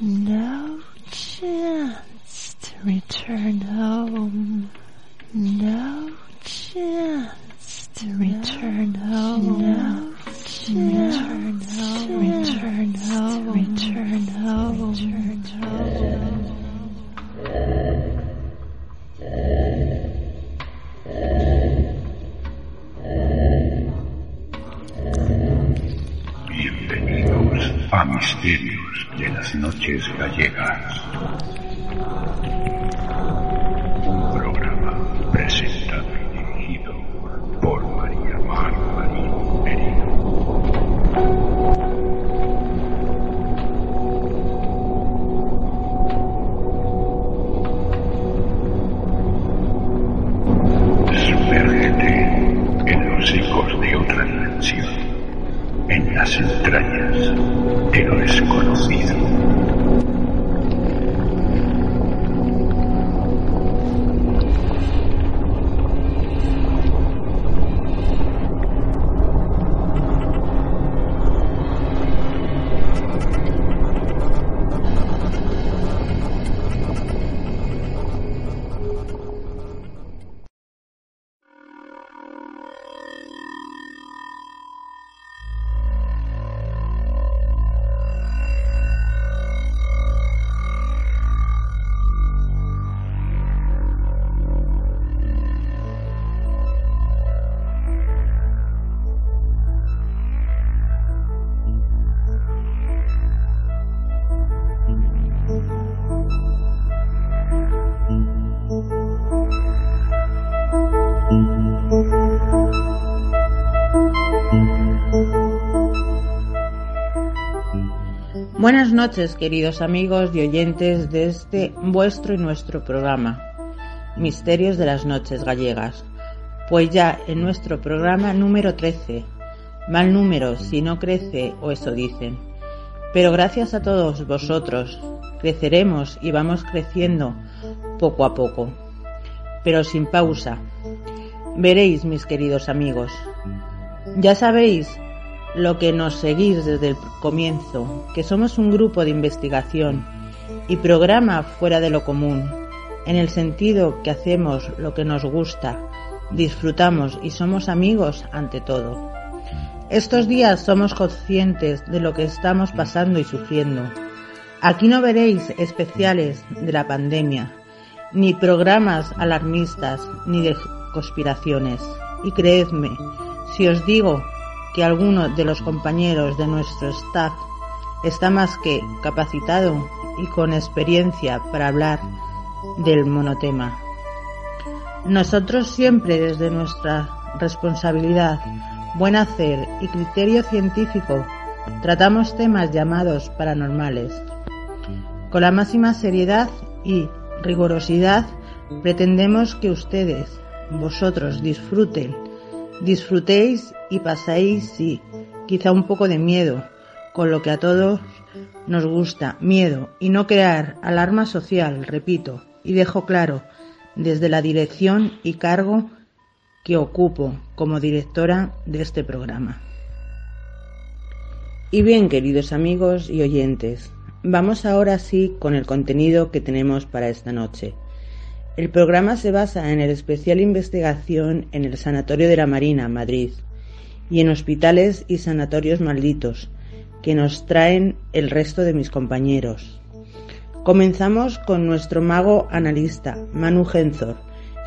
No chance to return home. No chance to return home. No chance to return home. Return home. Return home. Return home. A Misterios de las Noches Gallegas. Noches, queridos amigos y oyentes de este vuestro y nuestro programa, Misterios de las Noches Gallegas. Pues ya en nuestro programa número 13, mal número si no crece o eso dicen. Pero gracias a todos vosotros, creceremos y vamos creciendo poco a poco, pero sin pausa. Veréis, mis queridos amigos, ya sabéis lo que nos seguís desde el comienzo, que somos un grupo de investigación y programa fuera de lo común, en el sentido que hacemos lo que nos gusta, disfrutamos y somos amigos ante todo. Estos días somos conscientes de lo que estamos pasando y sufriendo. Aquí no veréis especiales de la pandemia, ni programas alarmistas, ni de conspiraciones. Y creedme, si os digo que alguno de los compañeros de nuestro staff está más que capacitado y con experiencia para hablar del monotema. Nosotros siempre desde nuestra responsabilidad, buen hacer y criterio científico tratamos temas llamados paranormales. Con la máxima seriedad y rigurosidad pretendemos que ustedes, vosotros, disfruten, disfrutéis y pasáis, sí, quizá un poco de miedo, con lo que a todos nos gusta, miedo, y no crear alarma social, repito, y dejo claro, desde la dirección y cargo que ocupo como directora de este programa. Y bien, queridos amigos y oyentes, vamos ahora sí con el contenido que tenemos para esta noche. El programa se basa en el especial investigación en el Sanatorio de la Marina, Madrid, y en hospitales y sanatorios malditos, que nos traen el resto de mis compañeros. Comenzamos con nuestro mago analista, Manu Genzor,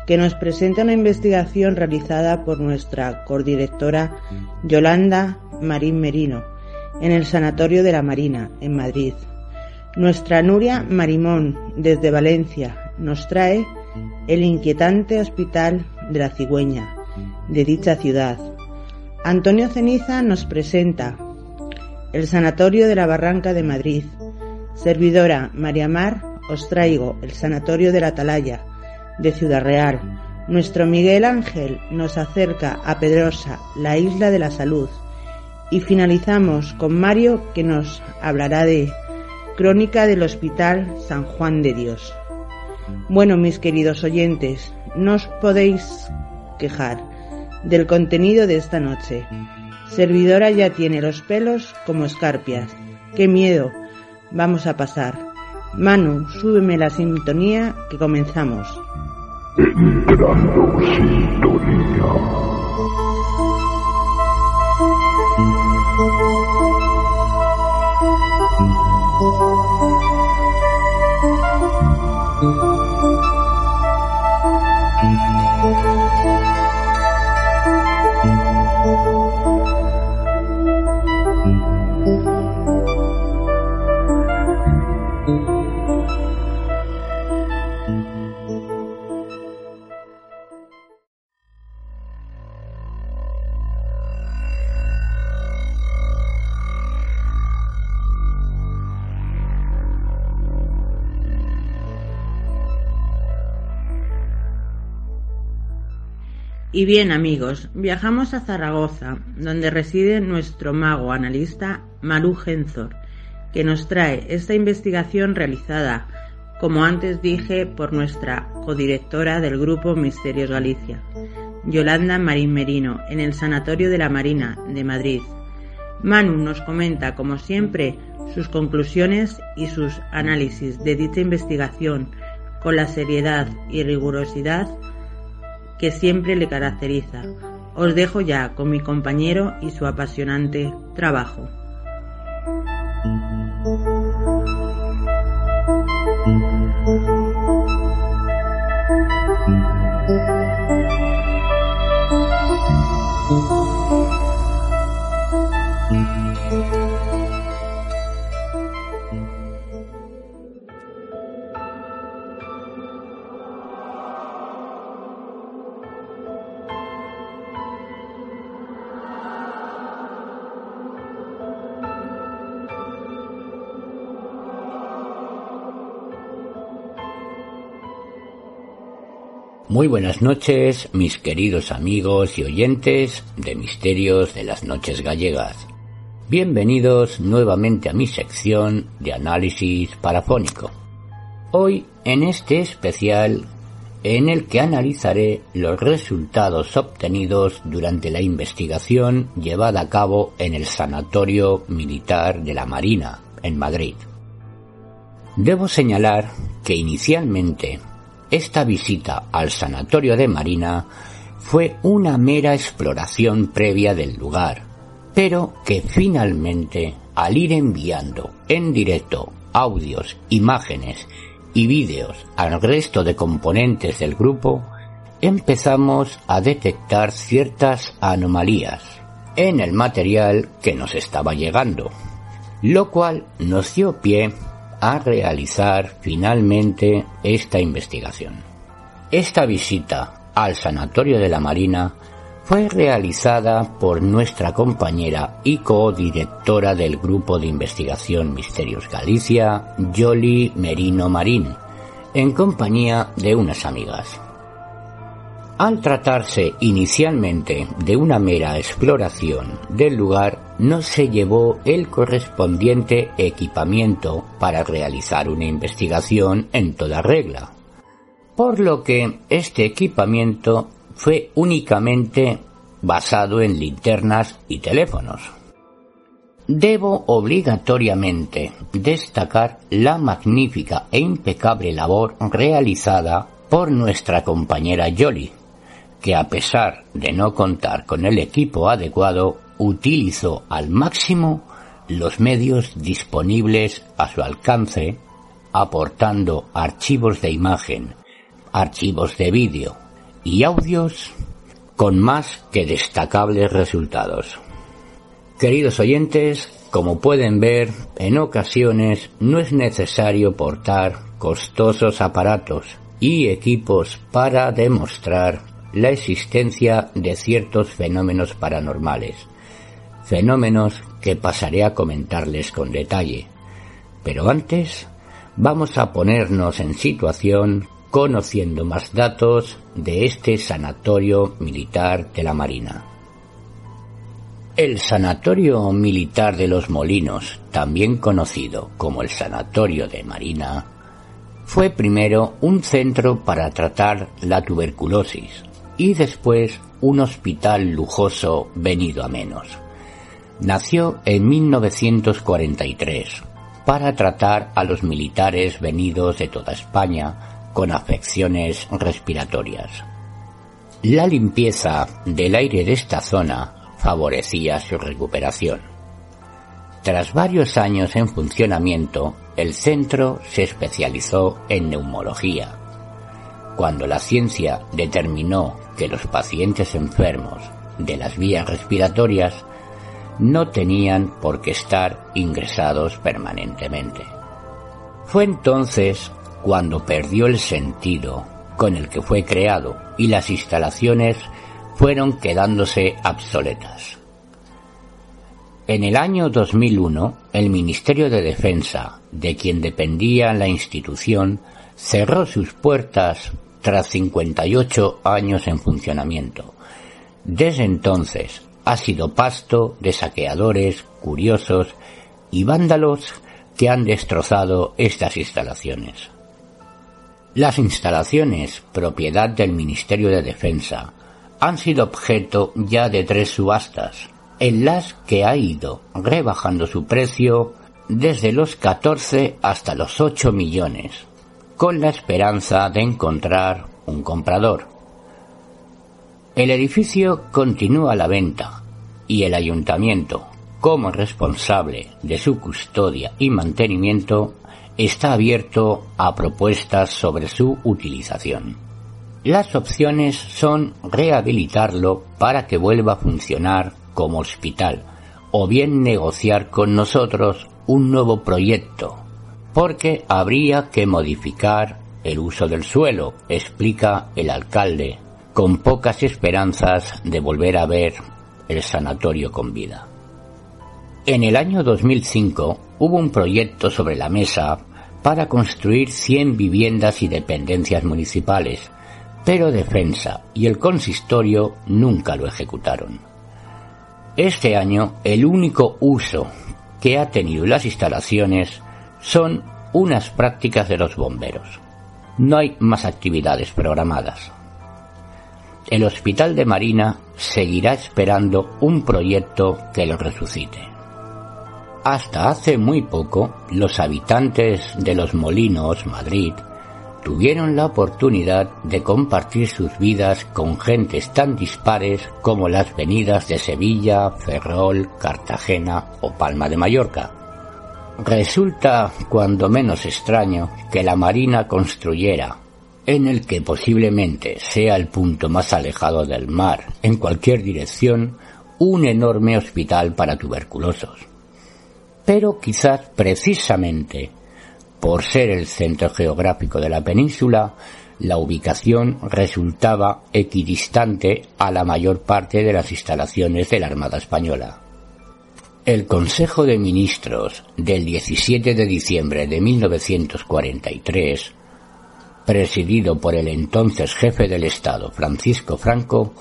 que nos presenta una investigación realizada por nuestra codirectora Yolanda Marín Merino en el Sanatorio de la Marina, en Madrid. Nuestra Nuria Marimón, desde Valencia, nos trae el inquietante Hospital de la Cigüeña, de dicha ciudad. Antonio Ceniza nos presenta el Sanatorio de la Barranca de Madrid. Servidora María Mar, os traigo el Sanatorio de la Atalaya, de Ciudad Real. Nuestro Miguel Ángel nos acerca a Pedrosa, la isla de la salud. Y finalizamos con Mario que nos hablará de Crónica del Hospital San Juan de Dios. Bueno, mis queridos oyentes, no os podéis quejar del contenido de esta noche. Servidora ya tiene los pelos como escarpias. ¡Qué miedo! Vamos a pasar. Manu, súbeme la sintonía que comenzamos. Entrando sintonía. Y bien amigos, viajamos a Zaragoza, donde reside nuestro mago analista Maru Genzor, que nos trae esta investigación realizada, como antes dije, por nuestra codirectora del grupo Misterios Galicia, Yolanda Marín Merino, en el Sanatorio de la Marina de Madrid. Manu nos comenta, como siempre, sus conclusiones y sus análisis de dicha investigación con la seriedad y rigurosidad que siempre le caracteriza. Os dejo ya con mi compañero y su apasionante trabajo. Muy buenas noches, mis queridos amigos y oyentes de Misterios de las Noches Gallegas. Bienvenidos nuevamente a mi sección de análisis parafónico. Hoy en este especial en el que analizaré los resultados obtenidos durante la investigación llevada a cabo en el Sanatorio Militar de la Marina, en Madrid. Debo señalar que inicialmente esta visita al sanatorio de Marina fue una mera exploración previa del lugar, pero que finalmente, al ir enviando en directo audios, imágenes y vídeos al resto de componentes del grupo, empezamos a detectar ciertas anomalías en el material que nos estaba llegando, lo cual nos dio pie a realizar finalmente esta investigación. Esta visita al Sanatorio de la Marina fue realizada por nuestra compañera y codirectora del Grupo de Investigación Misterios Galicia, Yoli Merino Marín, en compañía de unas amigas. Al tratarse inicialmente de una mera exploración del lugar, no se llevó el correspondiente equipamiento para realizar una investigación en toda regla, por lo que este equipamiento fue únicamente basado en linternas y teléfonos. Debo obligatoriamente destacar la magnífica e impecable labor realizada por nuestra compañera Jolly, que a pesar de no contar con el equipo adecuado, utilizó al máximo los medios disponibles a su alcance, aportando archivos de imagen, archivos de vídeo y audios con más que destacables resultados. Queridos oyentes, como pueden ver, en ocasiones no es necesario portar costosos aparatos y equipos para demostrar la existencia de ciertos fenómenos paranormales. Fenómenos que pasaré a comentarles con detalle. Pero antes vamos a ponernos en situación conociendo más datos de este sanatorio militar de la Marina. El Sanatorio Militar de los Molinos, también conocido como el Sanatorio de Marina, fue primero un centro para tratar la tuberculosis y después un hospital lujoso venido a menos. Nació en 1943 para tratar a los militares venidos de toda España con afecciones respiratorias. La limpieza del aire de esta zona favorecía su recuperación. Tras varios años en funcionamiento, el centro se especializó en neumología. Cuando la ciencia determinó que los pacientes enfermos de las vías respiratorias no tenían por qué estar ingresados permanentemente. Fue entonces cuando perdió el sentido con el que fue creado y las instalaciones fueron quedándose obsoletas. En el año 2001, el Ministerio de Defensa, de quien dependía la institución, cerró sus puertas tras 58 años en funcionamiento. Desde entonces ha sido pasto de saqueadores, curiosos y vándalos que han destrozado estas instalaciones. Las instalaciones, propiedad del Ministerio de Defensa, han sido objeto ya de tres subastas, en las que ha ido rebajando su precio desde los 14 hasta los 8 millones, con la esperanza de encontrar un comprador. El edificio continúa a la venta y el ayuntamiento, como responsable de su custodia y mantenimiento, está abierto a propuestas sobre su utilización. Las opciones son rehabilitarlo para que vuelva a funcionar como hospital o bien negociar con nosotros un nuevo proyecto, porque habría que modificar el uso del suelo, explica el alcalde, con pocas esperanzas de volver a ver el sanatorio con vida. En el año 2005 hubo un proyecto sobre la mesa para construir 100 viviendas y dependencias municipales, pero Defensa y el consistorio nunca lo ejecutaron. Este año el único uso que ha tenido las instalaciones son unas prácticas de los bomberos. No hay más actividades programadas. El Hospital de Marina seguirá esperando un proyecto que lo resucite. Hasta hace muy poco, los habitantes de Los Molinos, Madrid, tuvieron la oportunidad de compartir sus vidas con gentes tan dispares como las venidas de Sevilla, Ferrol, Cartagena o Palma de Mallorca. Resulta cuando menos extraño que la Marina construyera, en el que posiblemente sea el punto más alejado del mar en cualquier dirección, un enorme hospital para tuberculosos pero quizás precisamente por ser el centro geográfico de la península, la ubicación resultaba equidistante a la mayor parte de las instalaciones de la Armada Española. El Consejo de Ministros del 17 de diciembre de 1943, presidido por el entonces jefe del Estado Francisco Franco,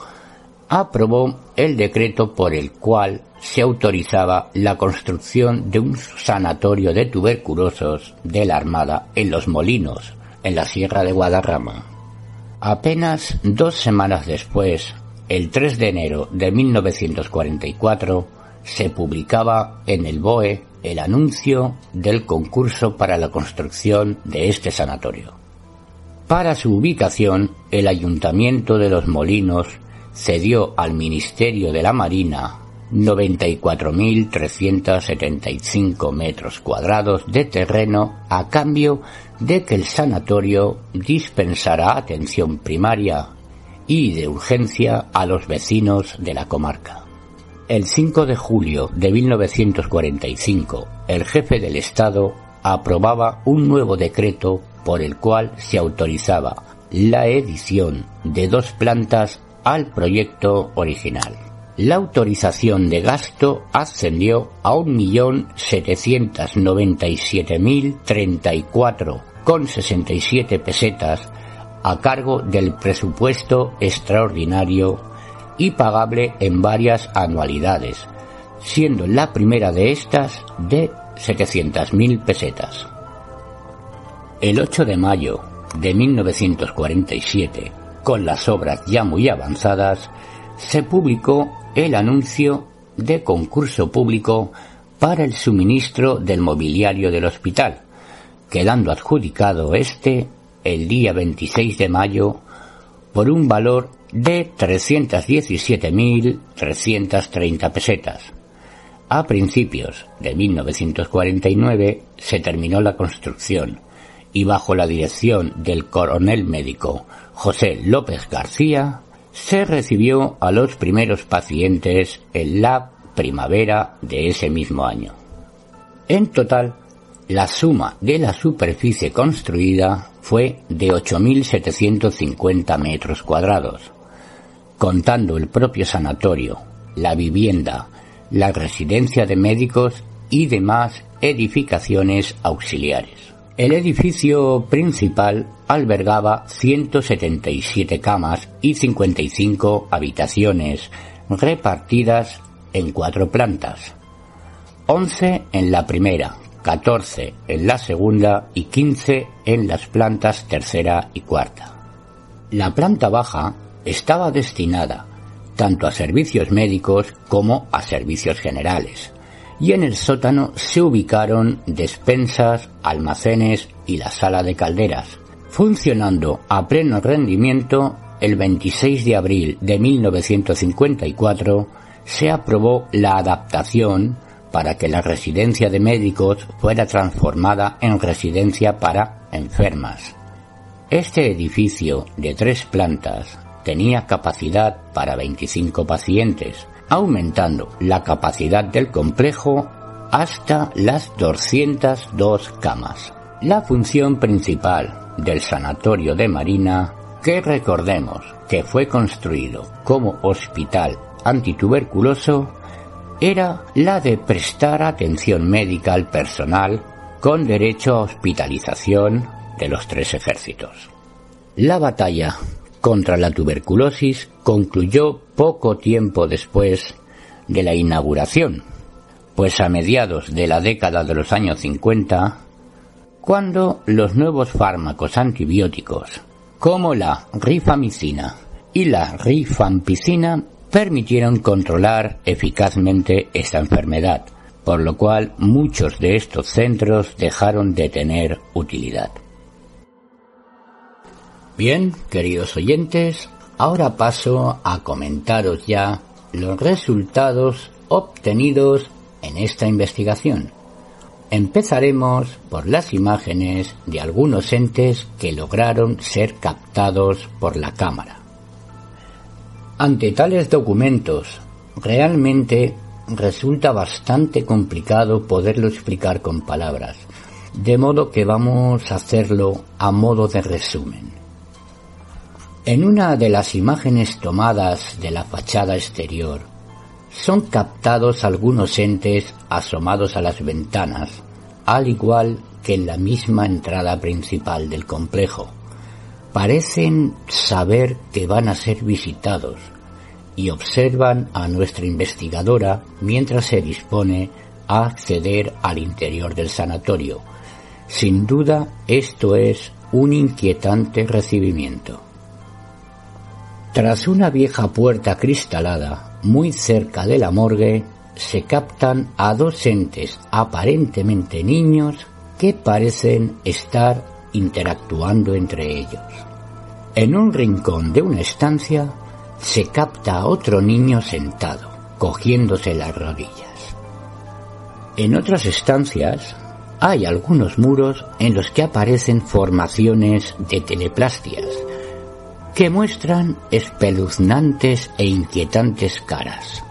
aprobó el decreto por el cual se autorizaba la construcción de un sanatorio de tuberculosos de la Armada en Los Molinos, en la Sierra de Guadarrama. Apenas dos semanas después, el 3 de enero de 1944, se publicaba en el BOE el anuncio del concurso para la construcción de este sanatorio. Para su ubicación, el Ayuntamiento de Los Molinos cedió al Ministerio de la Marina 94.375 metros cuadrados de terreno a cambio de que el sanatorio dispensara atención primaria y de urgencia a los vecinos de la comarca. El 5 de julio de 1945, el jefe del Estado aprobaba un nuevo decreto por el cual se autorizaba la edición de dos plantas al proyecto original. la autorización de gasto ascendió a 1.797.034,67 pesetas a cargo del presupuesto extraordinario y pagable en varias anualidades, siendo la primera de estas de 700.000 pesetas. El 8 de mayo de 1947, con las obras ya muy avanzadas, se publicó el anuncio de concurso público para el suministro del mobiliario del hospital, quedando adjudicado este el día 26 de mayo por un valor de 317.330 pesetas. A principios de 1949 se terminó la construcción y bajo la dirección del coronel médico José López García se recibió a los primeros pacientes en la primavera de ese mismo año. En total, la suma de la superficie construida fue de 8.750 metros cuadrados, contando el propio sanatorio, la vivienda, la residencia de médicos y demás edificaciones auxiliares. El edificio principal albergaba 177 camas y 55 habitaciones repartidas en cuatro plantas, 11 en la primera, 14 en la segunda y 15 en las plantas tercera y cuarta. La planta baja estaba destinada tanto a servicios médicos como a servicios generales, y en el sótano se ubicaron despensas, almacenes y la sala de calderas, funcionando a pleno rendimiento el 26 de abril de 1954 se aprobó la adaptación para que la residencia de médicos fuera transformada en residencia para enfermas. Este edificio de tres plantas tenía capacidad para 25 pacientes, aumentando la capacidad del complejo hasta las 202 camas. La función principal del sanatorio de Marina, que recordemos que fue construido como hospital antituberculoso, era la de prestar atención médica al personal con derecho a hospitalización de los tres ejércitos. La batalla contra la tuberculosis concluyó poco tiempo después de la inauguración, pues a mediados de la década de los años 50, cuando los nuevos fármacos antibióticos, como la rifamicina y la rifampicina, permitieron controlar eficazmente esta enfermedad, por lo cual muchos de estos centros dejaron de tener utilidad. Bien, queridos oyentes, ahora paso a comentaros ya los resultados obtenidos en esta investigación. Empezaremos por las imágenes de algunos entes que lograron ser captados por la cámara. Ante tales documentos, realmente resulta bastante complicado poderlo explicar con palabras, de modo que vamos a hacerlo a modo de resumen. En una de las imágenes tomadas de la fachada exterior, son captados algunos entes asomados a las ventanas, al igual que en la misma entrada principal del complejo parecen saber que van a ser visitados y observan a nuestra investigadora mientras se dispone a acceder al interior del sanatorio. Sin duda, esto es un inquietante recibimiento. Tras una vieja puerta cristalada, muy cerca de la morgue, se captan a dos entes aparentemente niños que parecen estar interactuando entre ellos. En un rincón de una estancia se capta a otro niño sentado, cogiéndose las rodillas. En otras estancias hay algunos muros en los que aparecen formaciones de teleplastias que muestran espeluznantes e inquietantes caras.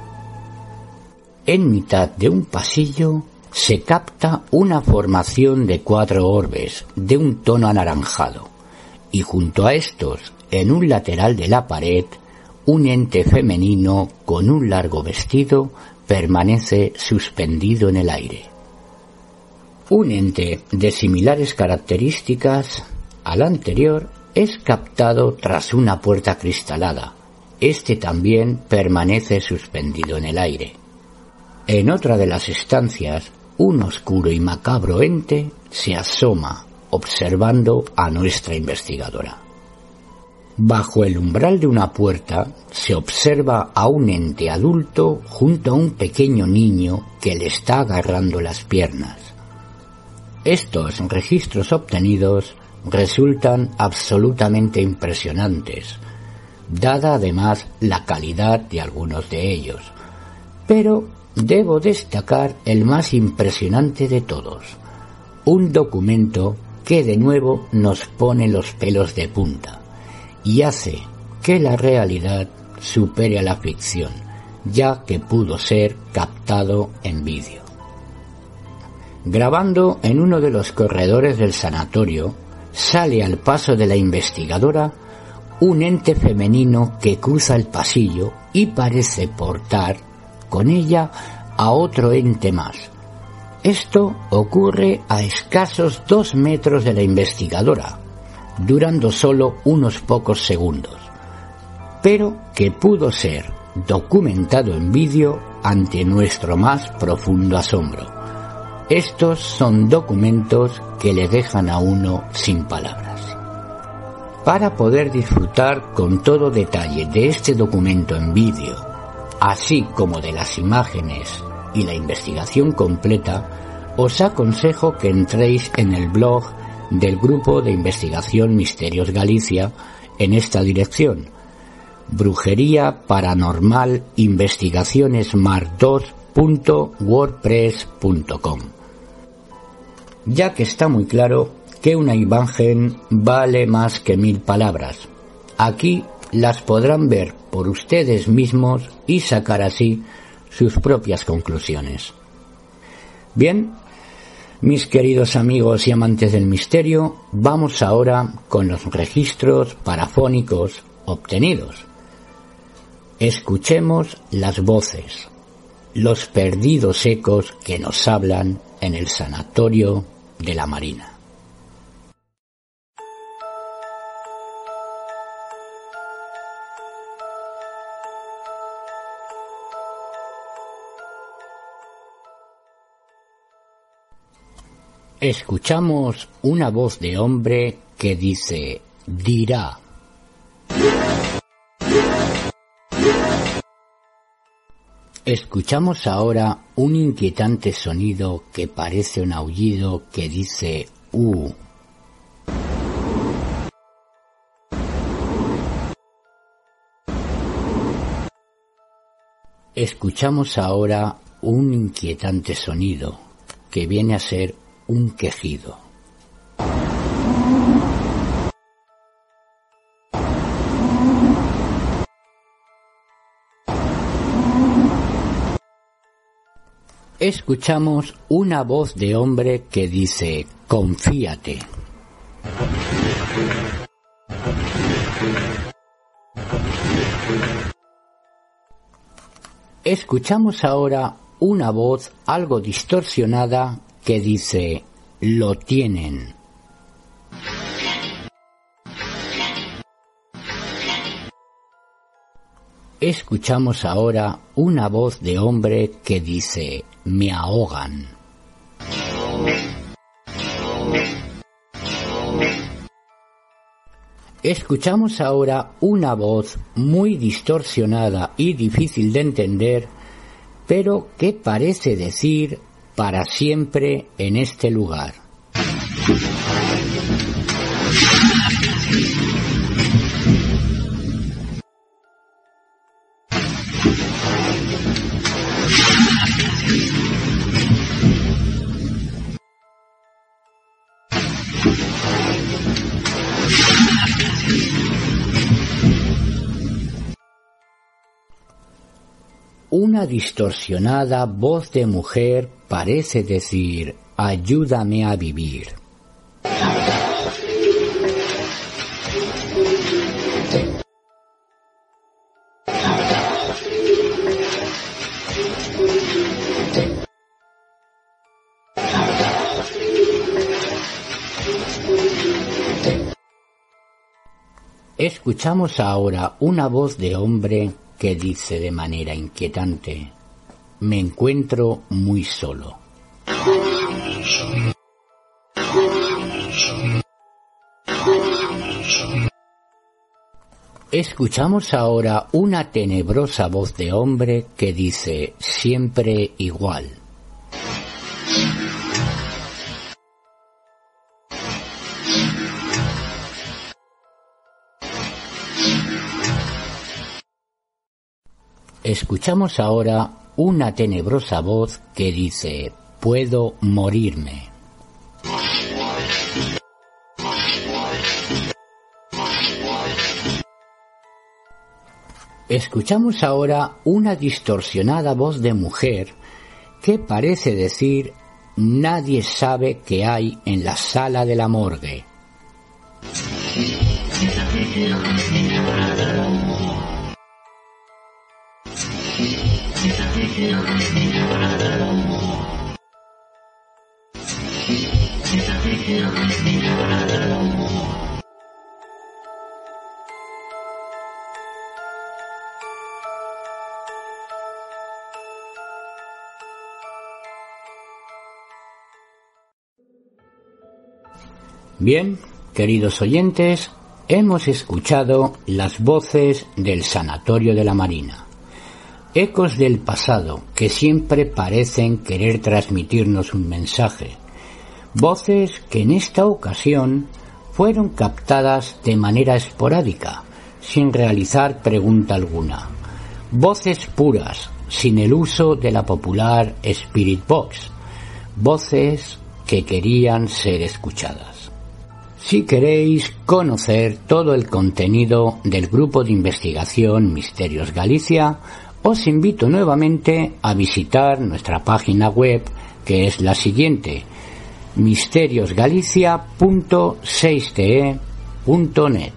En mitad de un pasillo se capta una formación de cuatro orbes de un tono anaranjado y junto a estos, en un lateral de la pared, un ente femenino con un largo vestido permanece suspendido en el aire. Un ente de similares características al anterior es captado tras una puerta cristalada. Este también permanece suspendido en el aire. En otra de las estancias, un oscuro y macabro ente se asoma observando a nuestra investigadora. Bajo el umbral de una puerta se observa a un ente adulto junto a un pequeño niño que le está agarrando las piernas. Estos registros obtenidos resultan absolutamente impresionantes, dada además la calidad de algunos de ellos. Pero debo destacar el más impresionante de todos, un documento que de nuevo nos pone los pelos de punta y hace que la realidad supere a la ficción, ya que pudo ser captado en vídeo. Grabando en uno de los corredores del sanatorio, sale al paso de la investigadora un ente femenino que cruza el pasillo y parece portar con ella a otro ente más. Esto ocurre a escasos dos metros de la investigadora, durando solo unos pocos segundos, pero que pudo ser documentado en vídeo ante nuestro más profundo asombro. Estos son documentos que le dejan a uno sin palabras. Para poder disfrutar con todo detalle de este documento en vídeo, así como de las imágenes y la investigación completa, os aconsejo que entréis en el blog del Grupo de Investigación Misterios Galicia en esta dirección. Brujería Paranormal Investigaciones Mar 2.wordpress.com. Ya que está muy claro que una imagen vale más que mil palabras. Aquí las podrán ver por ustedes mismos y sacar así sus propias conclusiones. Bien, mis queridos amigos y amantes del misterio, vamos ahora con los registros parafónicos obtenidos. Escuchemos las voces, los perdidos ecos que nos hablan en el sanatorio de la Marina. escuchamos una voz de hombre que dice, dirá. Escuchamos ahora un inquietante sonido que parece un aullido que dice, uh. Escuchamos ahora un inquietante sonido que viene a ser un quejido. Escuchamos una voz de hombre que dice, confíate. Escuchamos ahora una voz algo distorsionada que dice, lo tienen. Escuchamos ahora una voz de hombre que dice, me ahogan. Escuchamos ahora una voz muy distorsionada y difícil de entender, pero que parece decir para siempre en este lugar. una distorsionada voz de mujer parece decir, ayúdame a vivir. Escuchamos ahora una voz de hombre que dice de manera inquietante, me encuentro muy solo. Escuchamos ahora una tenebrosa voz de hombre que dice siempre igual. Escuchamos ahora una tenebrosa voz que dice, puedo morirme. Escuchamos ahora una distorsionada voz de mujer que parece decir nadie sabe qué hay en la sala de la morgue. Bien, queridos oyentes, hemos escuchado las voces del Sanatorio de la Marina. Ecos del pasado que siempre parecen querer transmitirnos un mensaje. Voces que en esta ocasión fueron captadas de manera esporádica, sin realizar pregunta alguna. Voces puras, sin el uso de la popular Spirit Box. Voces que querían ser escuchadas. Si queréis conocer todo el contenido del grupo de investigación Misterios Galicia, os invito nuevamente a visitar nuestra página web que es la siguiente misteriosgalicia.6te.net.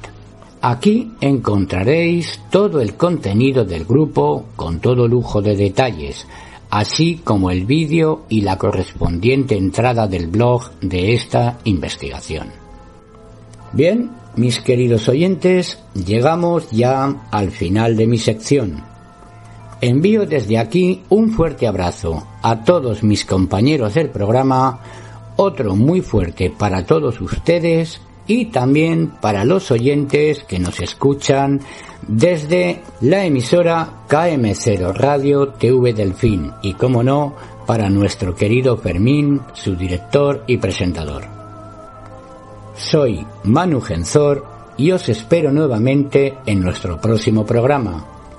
Aquí encontraréis todo el contenido del grupo con todo lujo de detalles, así como el vídeo y la correspondiente entrada del blog de esta investigación. Bien, mis queridos oyentes, llegamos ya al final de mi sección. Envío desde aquí un fuerte abrazo a todos mis compañeros del programa, otro muy fuerte para todos ustedes y también para los oyentes que nos escuchan desde la emisora KM0 Radio TV Delfín y, como no, para nuestro querido Fermín, su director y presentador. Soy Manu Genzor y os espero nuevamente en nuestro próximo programa.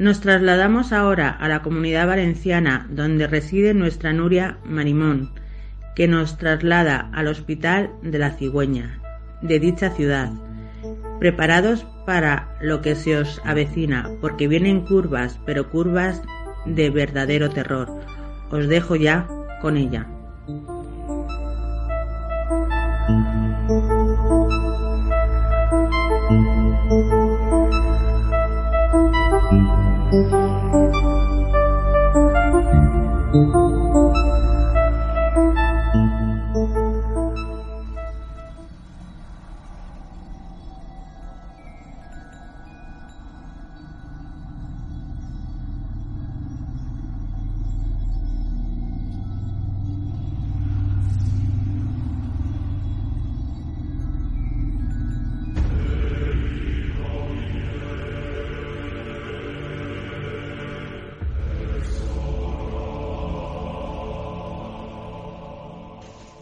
Nos trasladamos ahora a la comunidad valenciana donde reside nuestra Nuria Marimón, que nos traslada al Hospital de la Cigüeña, de dicha ciudad. Preparados para lo que se os avecina, porque vienen curvas, pero curvas de verdadero terror. Os dejo ya con ella.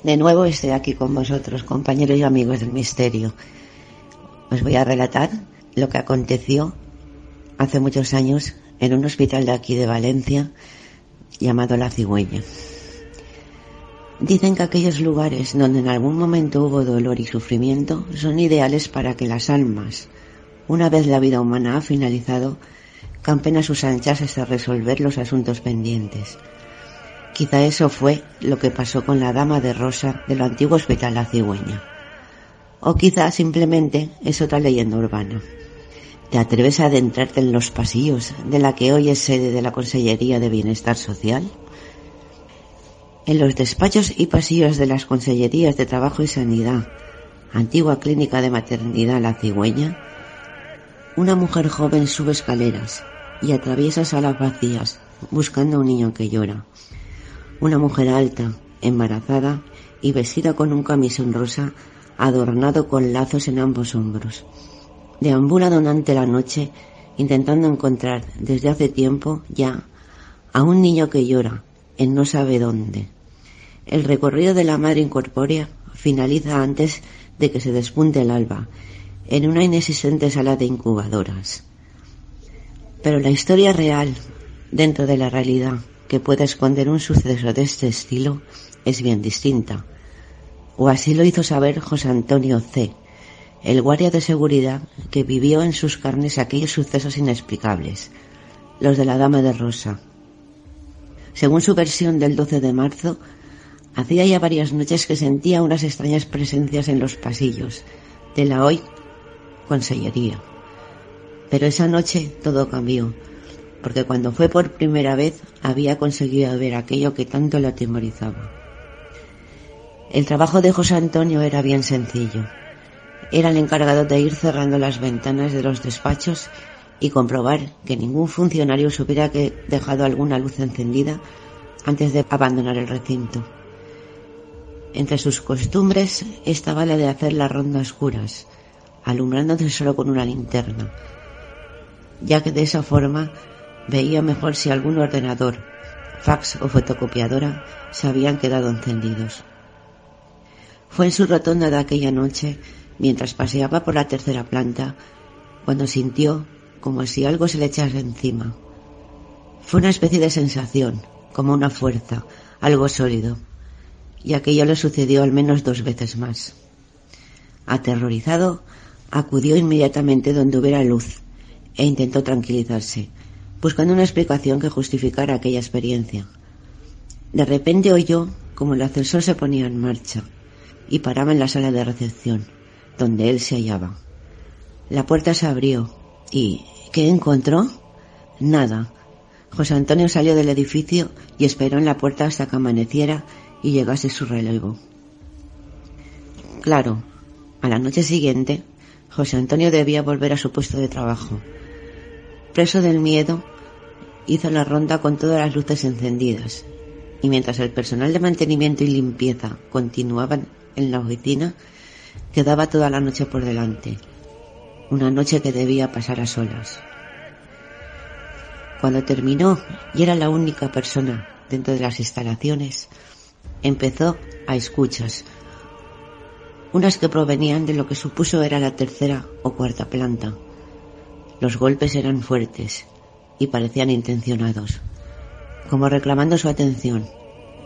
De nuevo estoy aquí con vosotros, compañeros y amigos del misterio. Os voy a relatar lo que aconteció hace muchos años en un hospital de aquí de Valencia llamado La Cigüeña. Dicen que aquellos lugares donde en algún momento hubo dolor y sufrimiento son ideales para que las almas, una vez la vida humana ha finalizado, campen a sus anchas hasta resolver los asuntos pendientes. Quizá eso fue lo que pasó con la dama de rosa del antiguo hospital La Cigüeña. O quizá simplemente es otra leyenda urbana. ¿Te atreves a adentrarte en los pasillos de la que hoy es sede de la Consellería de Bienestar Social? En los despachos y pasillos de las Consellerías de Trabajo y Sanidad, antigua clínica de maternidad La Cigüeña, una mujer joven sube escaleras y atraviesa salas vacías buscando a un niño que llora. Una mujer alta, embarazada y vestida con un camisón rosa adornado con lazos en ambos hombros. Deambula durante la noche intentando encontrar desde hace tiempo ya a un niño que llora en no sabe dónde. El recorrido de la madre incorpórea finaliza antes de que se despunte el alba en una inexistente sala de incubadoras. Pero la historia real, dentro de la realidad que puede esconder un suceso de este estilo, es bien distinta. O así lo hizo saber José Antonio C., el guardia de seguridad que vivió en sus carnes aquellos sucesos inexplicables, los de la Dama de Rosa. Según su versión del 12 de marzo, hacía ya varias noches que sentía unas extrañas presencias en los pasillos de la hoy Consellería. Pero esa noche todo cambió, porque cuando fue por primera vez había conseguido ver aquello que tanto lo atemorizaba. El trabajo de José Antonio era bien sencillo. Era el encargado de ir cerrando las ventanas de los despachos y comprobar que ningún funcionario se hubiera dejado alguna luz encendida antes de abandonar el recinto. Entre sus costumbres estaba la de hacer la ronda a oscuras, alumbrándose solo con una linterna, ya que de esa forma veía mejor si algún ordenador, fax o fotocopiadora se habían quedado encendidos. Fue en su rotonda de aquella noche, mientras paseaba por la tercera planta, cuando sintió como si algo se le echase encima. Fue una especie de sensación, como una fuerza, algo sólido, y aquello le sucedió al menos dos veces más. Aterrorizado, acudió inmediatamente donde hubiera luz e intentó tranquilizarse, buscando una explicación que justificara aquella experiencia. De repente oyó como el ascensor se ponía en marcha y paraba en la sala de recepción, donde él se hallaba. La puerta se abrió y ¿qué encontró? Nada. José Antonio salió del edificio y esperó en la puerta hasta que amaneciera y llegase su relevo. Claro, a la noche siguiente, José Antonio debía volver a su puesto de trabajo. Preso del miedo, hizo la ronda con todas las luces encendidas, y mientras el personal de mantenimiento y limpieza continuaban en la oficina, quedaba toda la noche por delante, una noche que debía pasar a solas. Cuando terminó y era la única persona dentro de las instalaciones, empezó a escuchas, unas que provenían de lo que supuso era la tercera o cuarta planta. Los golpes eran fuertes y parecían intencionados, como reclamando su atención,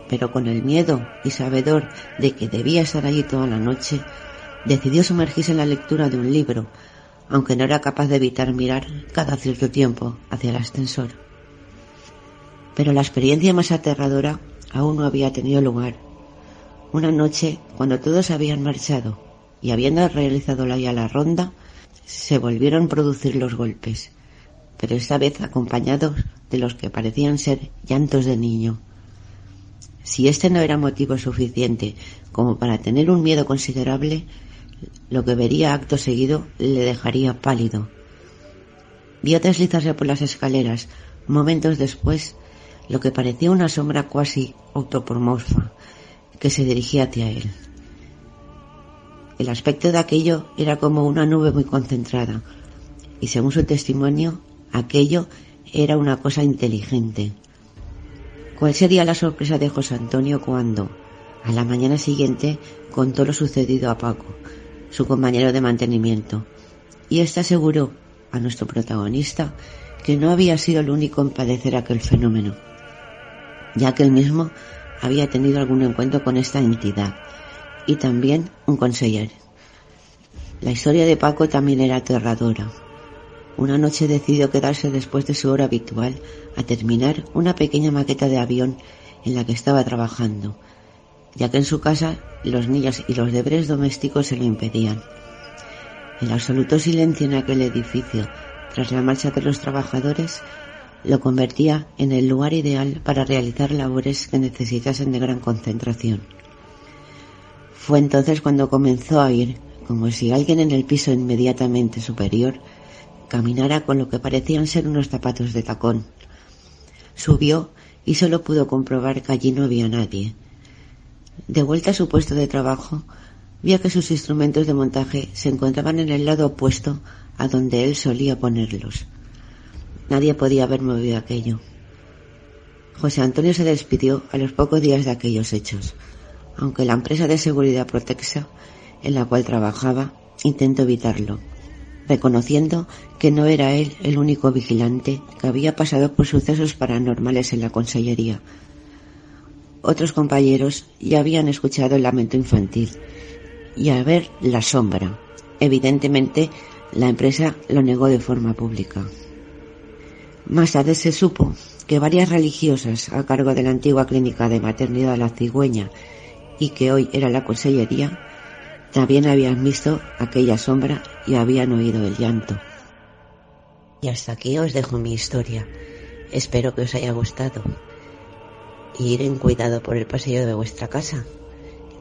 pero con el miedo y sabedor de que debía estar allí toda la noche, decidió sumergirse en la lectura de un libro, aunque no era capaz de evitar mirar cada cierto tiempo hacia el ascensor. Pero la experiencia más aterradora aún no había tenido lugar. Una noche, cuando todos habían marchado y habiendo realizado ya la ronda, se volvieron a producir los golpes, pero esta vez acompañados de los que parecían ser llantos de niño. Si este no era motivo suficiente como para tener un miedo considerable, lo que vería acto seguido le dejaría pálido. Vio deslizarse por las escaleras, momentos después, lo que parecía una sombra cuasi autopomorfa que se dirigía hacia él. El aspecto de aquello era como una nube muy concentrada, y según su testimonio, aquello era una cosa inteligente. ¿Cuál sería la sorpresa de José Antonio cuando, a la mañana siguiente, contó lo sucedido a Paco, su compañero de mantenimiento, y éste aseguró a nuestro protagonista que no había sido el único en padecer aquel fenómeno, ya que él mismo había tenido algún encuentro con esta entidad y también un conseller. La historia de Paco también era aterradora. Una noche decidió quedarse después de su hora habitual a terminar una pequeña maqueta de avión en la que estaba trabajando, ya que en su casa los niños y los deberes domésticos se lo impedían. El absoluto silencio en aquel edificio, tras la marcha de los trabajadores, lo convertía en el lugar ideal para realizar labores que necesitasen de gran concentración. Fue entonces cuando comenzó a oír como si alguien en el piso inmediatamente superior caminara con lo que parecían ser unos zapatos de tacón. Subió y solo pudo comprobar que allí no había nadie. De vuelta a su puesto de trabajo, vio que sus instrumentos de montaje se encontraban en el lado opuesto a donde él solía ponerlos. Nadie podía haber movido aquello. José Antonio se despidió a los pocos días de aquellos hechos, aunque la empresa de seguridad Protexa en la cual trabajaba intentó evitarlo, reconociendo que no era él el único vigilante que había pasado por sucesos paranormales en la consellería. Otros compañeros ya habían escuchado el lamento infantil y al ver la sombra, evidentemente la empresa lo negó de forma pública. Más tarde se supo que varias religiosas a cargo de la antigua clínica de maternidad La Cigüeña y que hoy era la consellería, también habían visto aquella sombra y habían oído el llanto. Y hasta aquí os dejo mi historia. Espero que os haya gustado. Ir en cuidado por el pasillo de vuestra casa.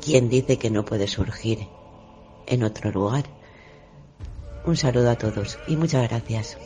¿Quién dice que no puede surgir en otro lugar? Un saludo a todos y muchas gracias.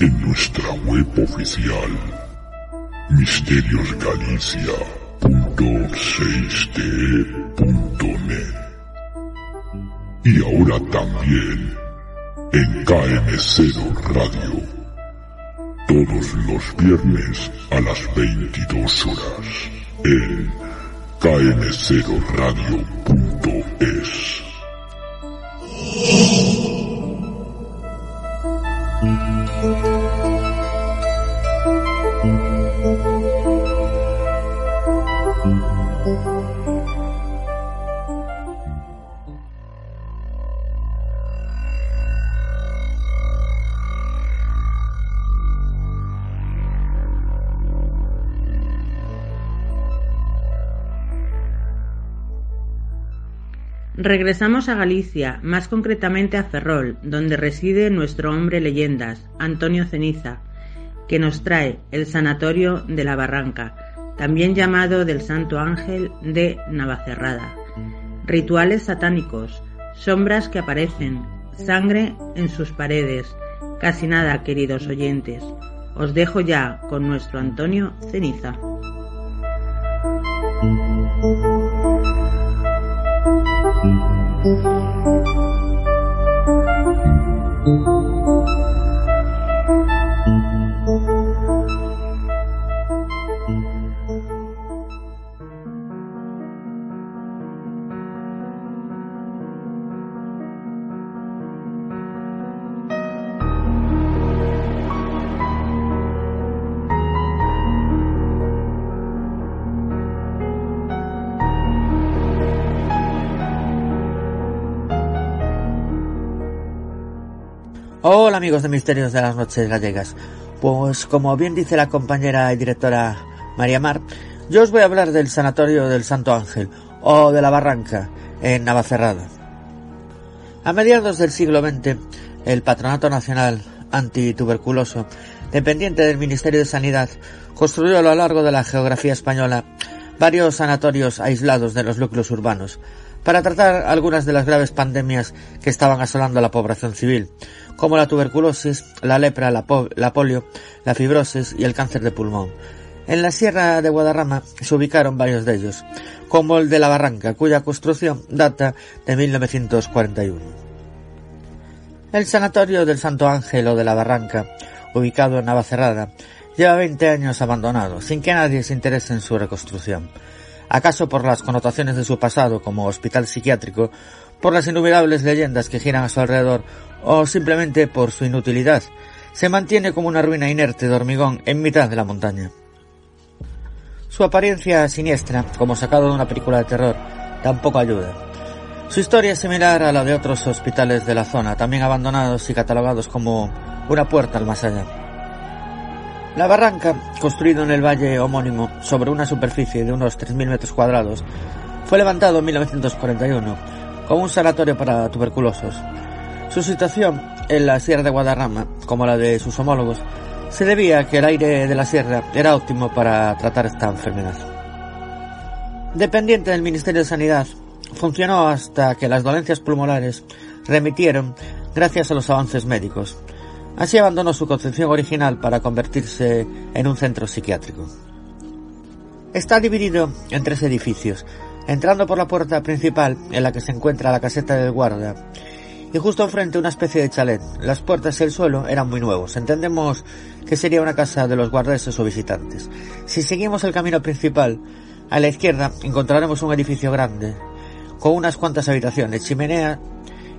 En nuestra web oficial misteriosgalicia.6te.net y ahora también en KM0 Radio todos los viernes a las 22 horas en km0radio.es. Regresamos a Galicia, más concretamente a Ferrol, donde reside nuestro hombre leyendas, Antonio Ceniza, que nos trae el Sanatorio de la Barranca, también llamado del Santo Ángel de Navacerrada. Rituales satánicos, sombras que aparecen, sangre en sus paredes. Casi nada, queridos oyentes. Os dejo ya con nuestro Antonio Ceniza. Thank you. Hola amigos de Misterios de las Noches Gallegas. Pues como bien dice la compañera y directora María Mar, yo os voy a hablar del Sanatorio del Santo Ángel o de la Barranca en Navacerrada. A mediados del siglo XX, el Patronato Nacional antituberculoso, dependiente del Ministerio de Sanidad, construyó a lo largo de la geografía española varios sanatorios aislados de los núcleos urbanos, para tratar algunas de las graves pandemias que estaban asolando a la población civil, como la tuberculosis, la lepra, la, polio, la fibrosis y el cáncer de pulmón. En la Sierra de Guadarrama se ubicaron varios de ellos, como el de la Barranca, cuya construcción data de 1941. El Sanatorio del Santo Ángel o de la Barranca, ubicado en Navacerrada, lleva 20 años abandonado, sin que nadie se interese en su reconstrucción. ¿Acaso por las connotaciones de su pasado como hospital psiquiátrico, por las innumerables leyendas que giran a su alrededor o simplemente por su inutilidad? Se mantiene como una ruina inerte de hormigón en mitad de la montaña. Su apariencia siniestra, como sacado de una película de terror, tampoco ayuda. Su historia es similar a la de otros hospitales de la zona, también abandonados y catalogados como una puerta al más allá. La barranca, construido en el valle homónimo sobre una superficie de unos 3.000 metros cuadrados, fue levantado en 1941 como un sanatorio para tuberculosos. Su situación en la Sierra de Guadarrama, como la de sus homólogos, se debía a que el aire de la sierra era óptimo para tratar esta enfermedad. Dependiente del Ministerio de Sanidad, funcionó hasta que las dolencias pulmonares remitieron gracias a los avances médicos. Así abandonó su concepción original para convertirse en un centro psiquiátrico. Está dividido en tres edificios, entrando por la puerta principal en la que se encuentra la caseta del guarda y justo enfrente una especie de chalet. Las puertas y el suelo eran muy nuevos. Entendemos que sería una casa de los guardeses o visitantes. Si seguimos el camino principal, a la izquierda encontraremos un edificio grande, con unas cuantas habitaciones, chimenea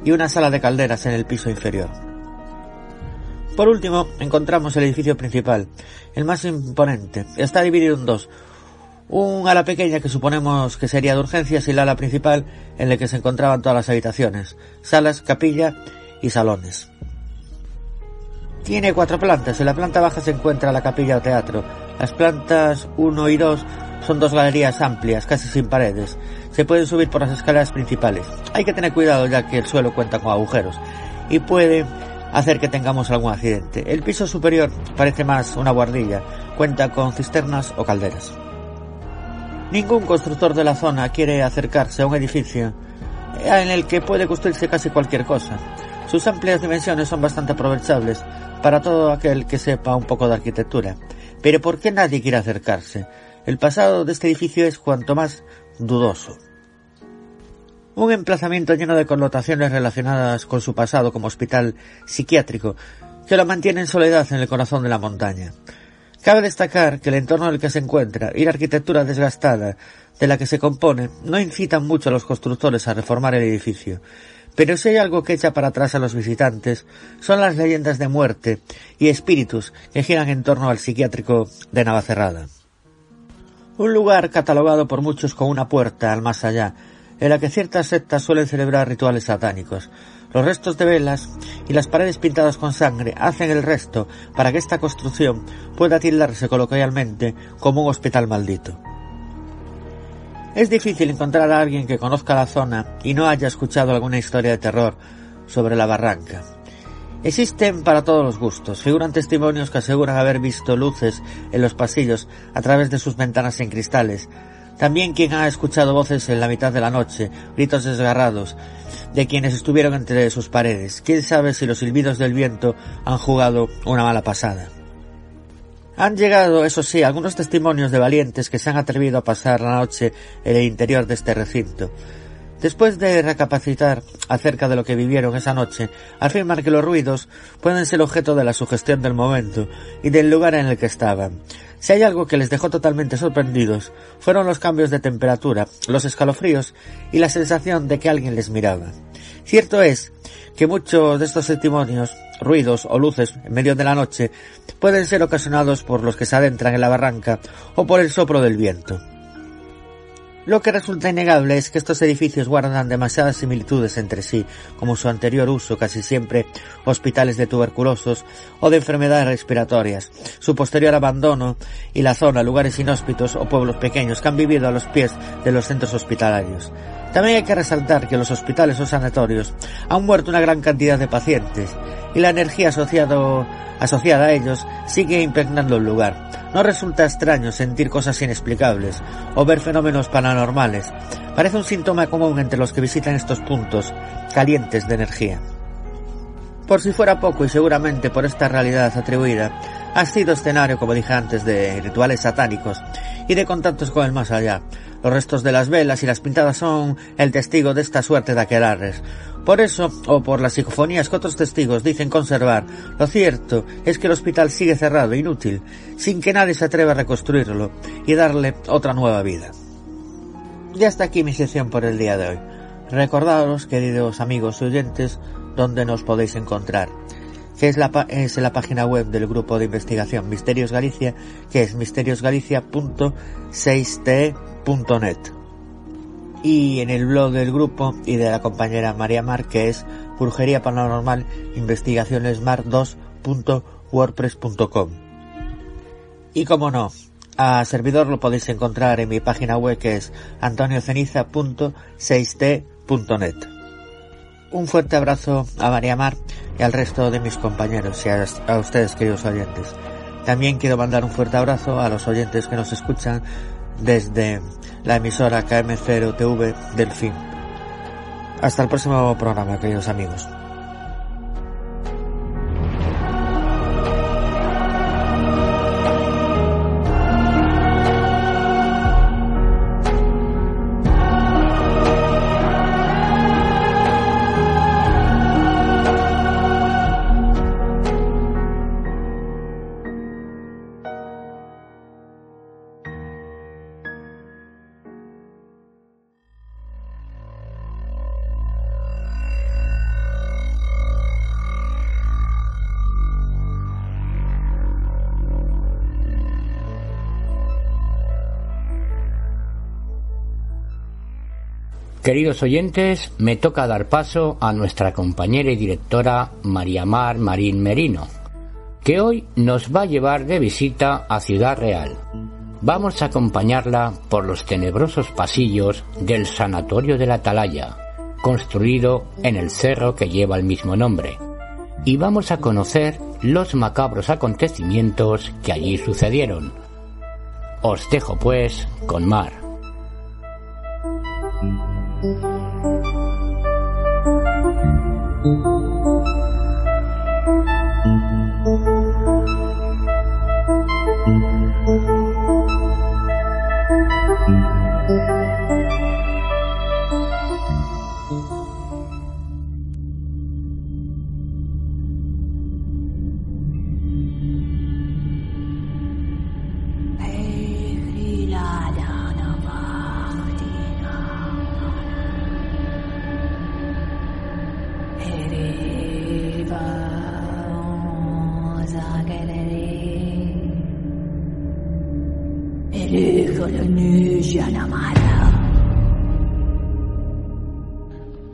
y una sala de calderas en el piso inferior. Por último, encontramos el edificio principal, el más imponente. Está dividido en dos. Un ala pequeña que suponemos que sería de urgencias y la ala principal en la que se encontraban todas las habitaciones, salas, capilla y salones. Tiene cuatro plantas. En la planta baja se encuentra la capilla o teatro. Las plantas 1 y 2 son dos galerías amplias, casi sin paredes. Se pueden subir por las escaleras principales. Hay que tener cuidado ya que el suelo cuenta con agujeros y puede hacer que tengamos algún accidente. El piso superior parece más una guardilla, cuenta con cisternas o calderas. Ningún constructor de la zona quiere acercarse a un edificio en el que puede construirse casi cualquier cosa. Sus amplias dimensiones son bastante aprovechables para todo aquel que sepa un poco de arquitectura. Pero ¿por qué nadie quiere acercarse? El pasado de este edificio es cuanto más dudoso. Un emplazamiento lleno de connotaciones relacionadas con su pasado como hospital psiquiátrico, que lo mantiene en soledad en el corazón de la montaña. Cabe destacar que el entorno en el que se encuentra y la arquitectura desgastada de la que se compone no incitan mucho a los constructores a reformar el edificio. Pero si hay algo que echa para atrás a los visitantes, son las leyendas de muerte y espíritus que giran en torno al psiquiátrico de Navacerrada. Un lugar catalogado por muchos como una puerta al más allá, en la que ciertas sectas suelen celebrar rituales satánicos. Los restos de velas y las paredes pintadas con sangre hacen el resto para que esta construcción pueda tildarse coloquialmente como un hospital maldito. Es difícil encontrar a alguien que conozca la zona y no haya escuchado alguna historia de terror sobre la barranca. Existen para todos los gustos. Figuran testimonios que aseguran haber visto luces en los pasillos a través de sus ventanas en cristales, también quien ha escuchado voces en la mitad de la noche, gritos desgarrados, de quienes estuvieron entre sus paredes. Quién sabe si los silbidos del viento han jugado una mala pasada. Han llegado, eso sí, algunos testimonios de valientes que se han atrevido a pasar la noche en el interior de este recinto. Después de recapacitar acerca de lo que vivieron esa noche, afirman que los ruidos pueden ser objeto de la sugestión del momento y del lugar en el que estaban. Si hay algo que les dejó totalmente sorprendidos, fueron los cambios de temperatura, los escalofríos y la sensación de que alguien les miraba. Cierto es que muchos de estos testimonios, ruidos o luces en medio de la noche, pueden ser ocasionados por los que se adentran en la barranca o por el soplo del viento. Lo que resulta innegable es que estos edificios guardan demasiadas similitudes entre sí, como su anterior uso, casi siempre hospitales de tuberculosos o de enfermedades respiratorias, su posterior abandono y la zona, lugares inhóspitos o pueblos pequeños que han vivido a los pies de los centros hospitalarios. También hay que resaltar que los hospitales o sanatorios han muerto una gran cantidad de pacientes y la energía asociado, asociada a ellos sigue impregnando el lugar. No resulta extraño sentir cosas inexplicables o ver fenómenos paranormales. Parece un síntoma común entre los que visitan estos puntos calientes de energía. Por si fuera poco y seguramente por esta realidad atribuida, ha sido escenario, como dije antes, de rituales satánicos y de contactos con el más allá. Los restos de las velas y las pintadas son el testigo de esta suerte de aquelarres. Por eso, o por las psicofonías que otros testigos dicen conservar, lo cierto es que el hospital sigue cerrado, inútil, sin que nadie se atreva a reconstruirlo y darle otra nueva vida. Y hasta aquí mi sección por el día de hoy. Recordaros, queridos amigos y oyentes, dónde nos podéis encontrar que es la, es la página web del grupo de investigación Misterios Galicia, que es misteriosgalicia.6t.net. Y en el blog del grupo y de la compañera María Mar, que es Brujería Paranormal Investigaciones Mar 2.wordpress.com. Y como no, a servidor lo podéis encontrar en mi página web que es antonioceniza.6t.net. Un fuerte abrazo a María Mar y al resto de mis compañeros y a, a, ustedes, queridos oyentes. También quiero mandar un fuerte abrazo a los oyentes que nos escuchan desde la emisora KM0TV Delfín. Hasta el próximo programa, queridos amigos. Queridos oyentes, me toca dar paso a nuestra compañera y directora María Mar Marín Merino, que hoy nos va a llevar de visita a Ciudad Real. Vamos a acompañarla por los tenebrosos pasillos del Sanatorio de la Atalaya, construido en el cerro que lleva el mismo nombre, y vamos a conocer los macabros acontecimientos que allí sucedieron. Os dejo pues con Mar. Thank you.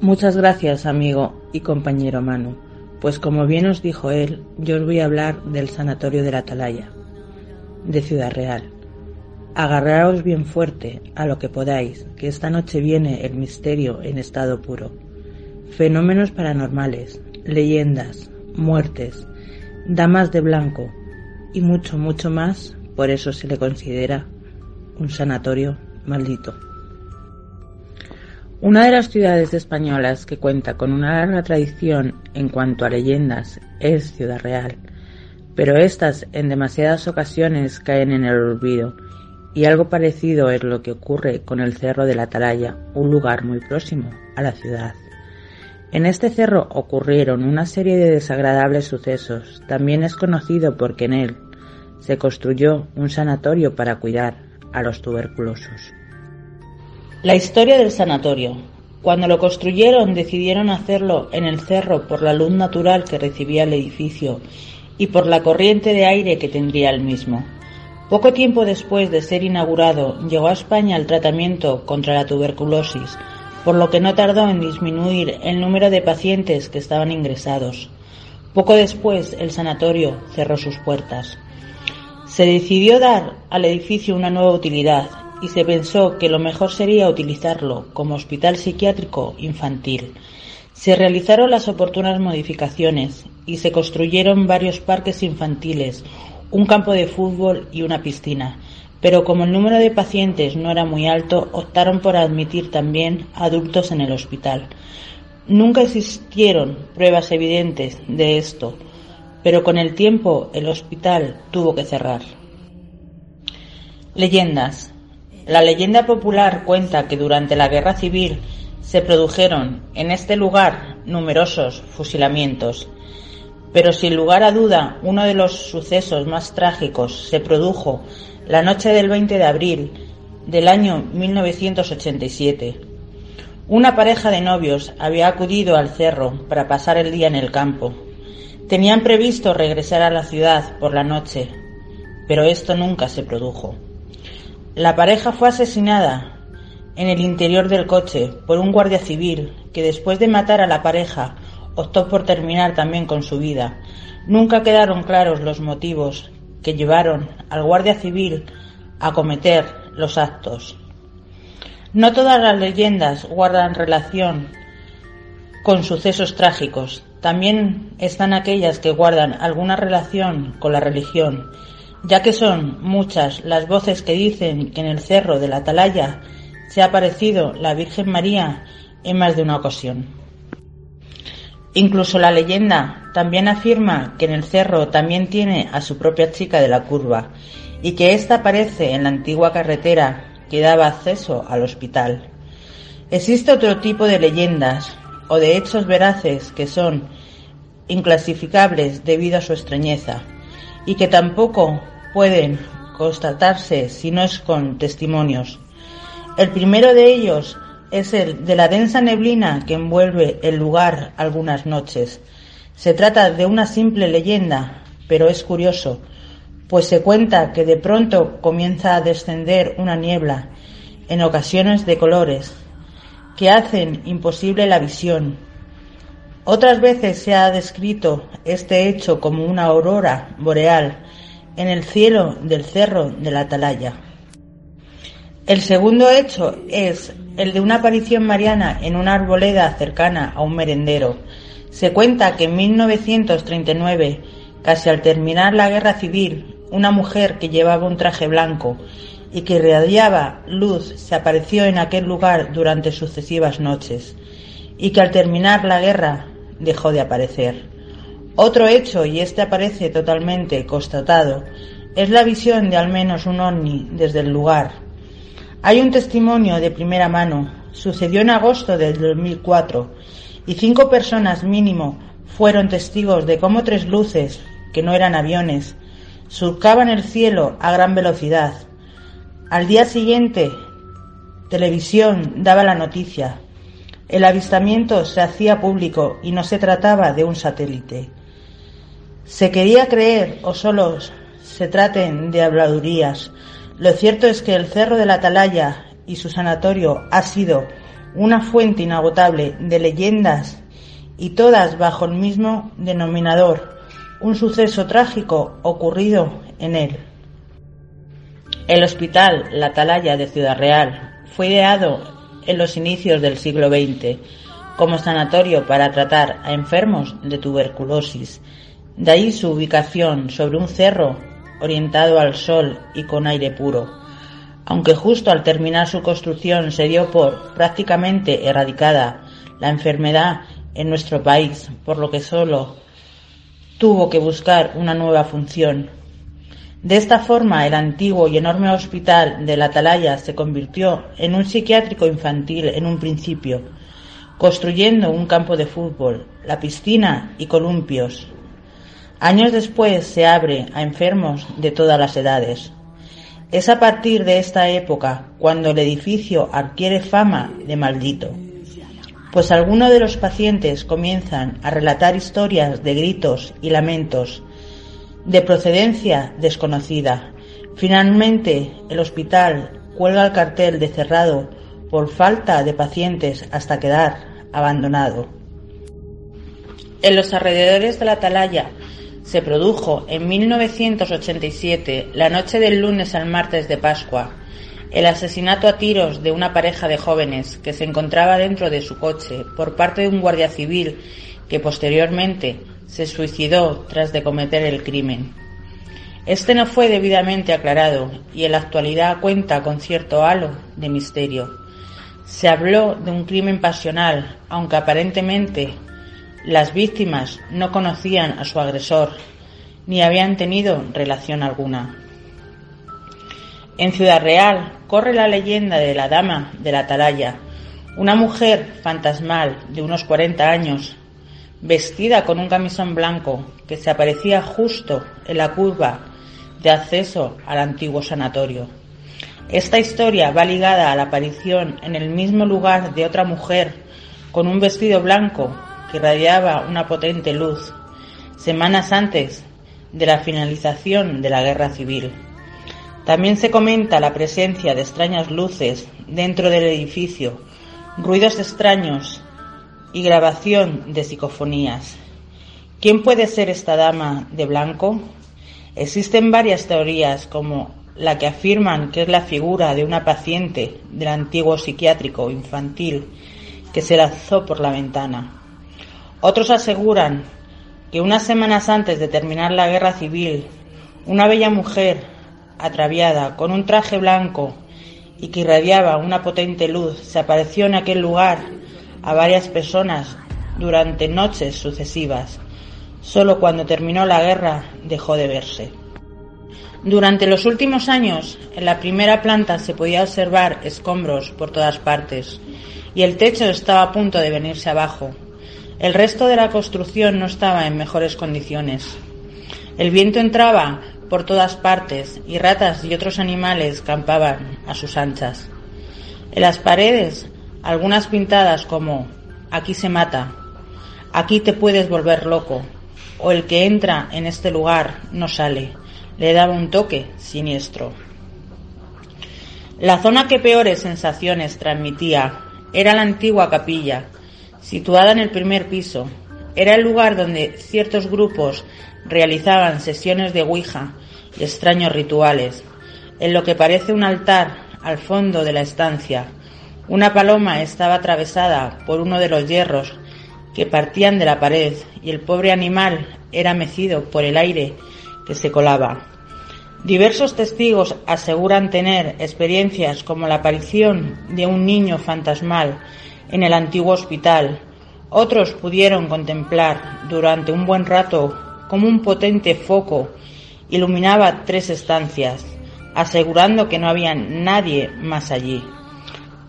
Muchas gracias, amigo y compañero Manu, pues como bien os dijo él, yo os voy a hablar del Sanatorio de la Atalaya, de Ciudad Real. Agarraos bien fuerte a lo que podáis, que esta noche viene el misterio en estado puro. Fenómenos paranormales, leyendas, muertes, damas de blanco y mucho, mucho más, por eso se le considera un sanatorio maldito. Una de las ciudades españolas que cuenta con una larga tradición en cuanto a leyendas es Ciudad Real, pero estas en demasiadas ocasiones caen en el olvido, y algo parecido es lo que ocurre con el Cerro de la Atalaya, un lugar muy próximo a la ciudad. En este cerro ocurrieron una serie de desagradables sucesos, también es conocido porque en él se construyó un sanatorio para cuidar a los tuberculosos. La historia del sanatorio. Cuando lo construyeron decidieron hacerlo en el cerro por la luz natural que recibía el edificio y por la corriente de aire que tendría el mismo. Poco tiempo después de ser inaugurado llegó a España el tratamiento contra la tuberculosis, por lo que no tardó en disminuir el número de pacientes que estaban ingresados. Poco después el sanatorio cerró sus puertas. Se decidió dar al edificio una nueva utilidad y se pensó que lo mejor sería utilizarlo como hospital psiquiátrico infantil. Se realizaron las oportunas modificaciones y se construyeron varios parques infantiles, un campo de fútbol y una piscina, pero como el número de pacientes no era muy alto, optaron por admitir también adultos en el hospital. Nunca existieron pruebas evidentes de esto, pero con el tiempo el hospital tuvo que cerrar. Leyendas. La leyenda popular cuenta que durante la Guerra Civil se produjeron en este lugar numerosos fusilamientos, pero sin lugar a duda uno de los sucesos más trágicos se produjo la noche del 20 de abril del año 1987. Una pareja de novios había acudido al cerro para pasar el día en el campo. Tenían previsto regresar a la ciudad por la noche, pero esto nunca se produjo. La pareja fue asesinada en el interior del coche por un guardia civil que después de matar a la pareja optó por terminar también con su vida. Nunca quedaron claros los motivos que llevaron al guardia civil a cometer los actos. No todas las leyendas guardan relación con sucesos trágicos. También están aquellas que guardan alguna relación con la religión, ya que son muchas las voces que dicen que en el cerro de la Atalaya se ha aparecido la Virgen María en más de una ocasión. Incluso la leyenda también afirma que en el cerro también tiene a su propia chica de la curva y que ésta aparece en la antigua carretera que daba acceso al hospital. Existe otro tipo de leyendas o de hechos veraces que son inclasificables debido a su extrañeza y que tampoco pueden constatarse si no es con testimonios. El primero de ellos es el de la densa neblina que envuelve el lugar algunas noches. Se trata de una simple leyenda, pero es curioso, pues se cuenta que de pronto comienza a descender una niebla, en ocasiones de colores, que hacen imposible la visión. Otras veces se ha descrito este hecho como una aurora boreal en el cielo del cerro de la Atalaya. El segundo hecho es el de una aparición mariana en una arboleda cercana a un merendero. Se cuenta que en 1939, casi al terminar la guerra civil, una mujer que llevaba un traje blanco y que irradiaba luz se apareció en aquel lugar durante sucesivas noches y que al terminar la guerra dejó de aparecer. Otro hecho, y este aparece totalmente constatado, es la visión de al menos un ovni desde el lugar hay un testimonio de primera mano. Sucedió en agosto del 2004 y cinco personas mínimo fueron testigos de cómo tres luces, que no eran aviones, surcaban el cielo a gran velocidad. Al día siguiente, televisión daba la noticia. El avistamiento se hacía público y no se trataba de un satélite. Se quería creer o solo se traten de habladurías, lo cierto es que el Cerro de la Atalaya y su sanatorio ha sido una fuente inagotable de leyendas y todas bajo el mismo denominador, un suceso trágico ocurrido en él. El hospital La Atalaya de Ciudad Real fue ideado en los inicios del siglo XX como sanatorio para tratar a enfermos de tuberculosis. De ahí su ubicación sobre un cerro orientado al sol y con aire puro. Aunque justo al terminar su construcción se dio por prácticamente erradicada la enfermedad en nuestro país, por lo que solo tuvo que buscar una nueva función. De esta forma, el antiguo y enorme hospital de la Atalaya se convirtió en un psiquiátrico infantil en un principio, construyendo un campo de fútbol, la piscina y columpios, Años después se abre a enfermos de todas las edades. Es a partir de esta época cuando el edificio adquiere fama de maldito, pues algunos de los pacientes comienzan a relatar historias de gritos y lamentos de procedencia desconocida. Finalmente, el hospital cuelga el cartel de cerrado por falta de pacientes hasta quedar abandonado. En los alrededores de la atalaya se produjo en 1987, la noche del lunes al martes de Pascua. el asesinato a tiros de una pareja de jóvenes que se encontraba dentro de su coche por parte de un guardia civil que posteriormente se suicidó tras de cometer el crimen. Este no fue debidamente aclarado y en la actualidad cuenta con cierto halo de misterio. Se habló de un crimen pasional, aunque aparentemente las víctimas no conocían a su agresor ni habían tenido relación alguna. En Ciudad Real corre la leyenda de la Dama de la Atalaya, una mujer fantasmal de unos 40 años, vestida con un camisón blanco que se aparecía justo en la curva de acceso al antiguo sanatorio. Esta historia va ligada a la aparición en el mismo lugar de otra mujer con un vestido blanco que radiaba una potente luz, semanas antes de la finalización de la guerra civil. También se comenta la presencia de extrañas luces dentro del edificio, ruidos extraños y grabación de psicofonías. ¿Quién puede ser esta dama de blanco? Existen varias teorías como la que afirman que es la figura de una paciente del antiguo psiquiátrico infantil que se lanzó por la ventana. Otros aseguran que unas semanas antes de terminar la guerra civil, una bella mujer, atraviada con un traje blanco y que irradiaba una potente luz, se apareció en aquel lugar a varias personas durante noches sucesivas. Solo cuando terminó la guerra dejó de verse. Durante los últimos años, en la primera planta se podía observar escombros por todas partes y el techo estaba a punto de venirse abajo. El resto de la construcción no estaba en mejores condiciones. El viento entraba por todas partes y ratas y otros animales campaban a sus anchas. En las paredes, algunas pintadas como aquí se mata, aquí te puedes volver loco, o el que entra en este lugar no sale, le daba un toque siniestro. La zona que peores sensaciones transmitía era la antigua capilla, situada en el primer piso. Era el lugar donde ciertos grupos realizaban sesiones de Ouija y extraños rituales. En lo que parece un altar al fondo de la estancia, una paloma estaba atravesada por uno de los hierros que partían de la pared y el pobre animal era mecido por el aire que se colaba. Diversos testigos aseguran tener experiencias como la aparición de un niño fantasmal en el antiguo hospital. Otros pudieron contemplar durante un buen rato como un potente foco iluminaba tres estancias, asegurando que no había nadie más allí,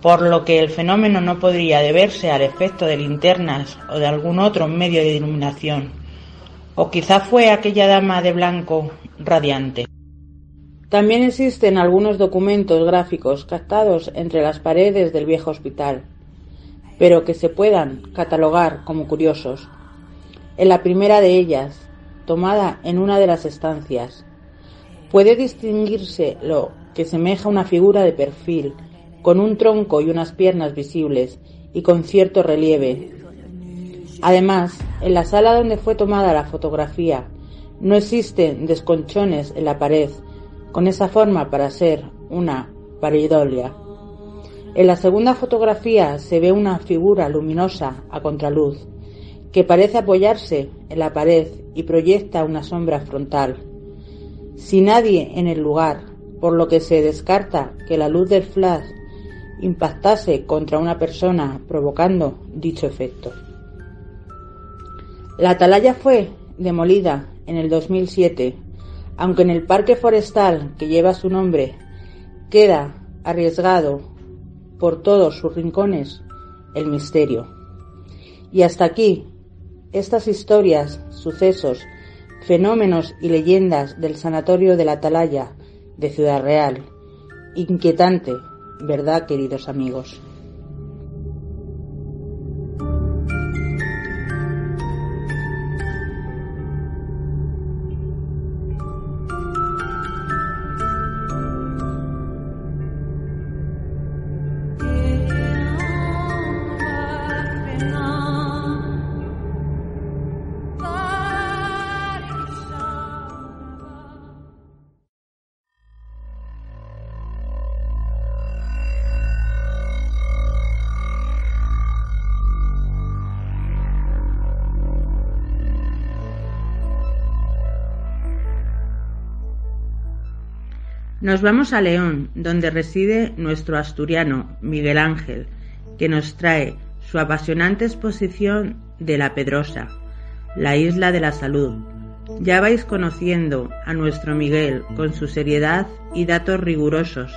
por lo que el fenómeno no podría deberse al efecto de linternas o de algún otro medio de iluminación, o quizá fue aquella dama de blanco radiante. También existen algunos documentos gráficos captados entre las paredes del viejo hospital, pero que se puedan catalogar como curiosos. En la primera de ellas, tomada en una de las estancias, puede distinguirse lo que semeja una figura de perfil, con un tronco y unas piernas visibles y con cierto relieve. Además, en la sala donde fue tomada la fotografía, no existen desconchones en la pared, con esa forma para ser una pareidolia. En la segunda fotografía se ve una figura luminosa a contraluz, que parece apoyarse en la pared y proyecta una sombra frontal. Sin nadie en el lugar, por lo que se descarta que la luz del flash impactase contra una persona provocando dicho efecto. La atalaya fue demolida en el 2007, aunque en el parque forestal que lleva su nombre queda arriesgado por todos sus rincones el misterio. Y hasta aquí estas historias, sucesos, fenómenos y leyendas del sanatorio de la Atalaya de Ciudad Real. Inquietante, ¿verdad, queridos amigos? Nos vamos a León, donde reside nuestro asturiano Miguel Ángel, que nos trae su apasionante exposición de La Pedrosa, la isla de la salud. Ya vais conociendo a nuestro Miguel con su seriedad y datos rigurosos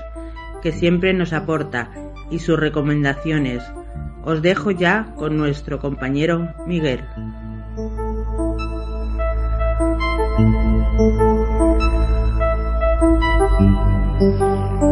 que siempre nos aporta y sus recomendaciones. Os dejo ya con nuestro compañero Miguel. 嗯。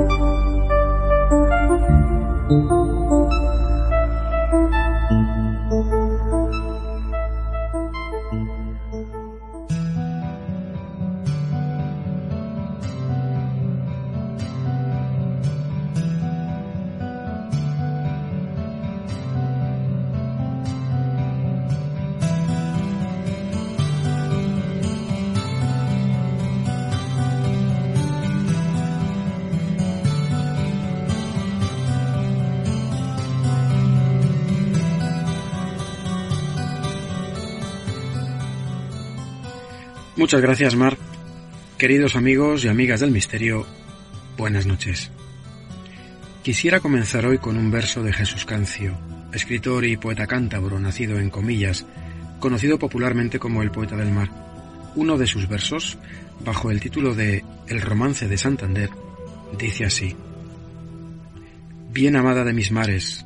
Muchas gracias, Mar. Queridos amigos y amigas del misterio, buenas noches. Quisiera comenzar hoy con un verso de Jesús Cancio, escritor y poeta cántabro nacido en Comillas, conocido popularmente como el poeta del mar. Uno de sus versos, bajo el título de El romance de Santander, dice así. Bien amada de mis mares,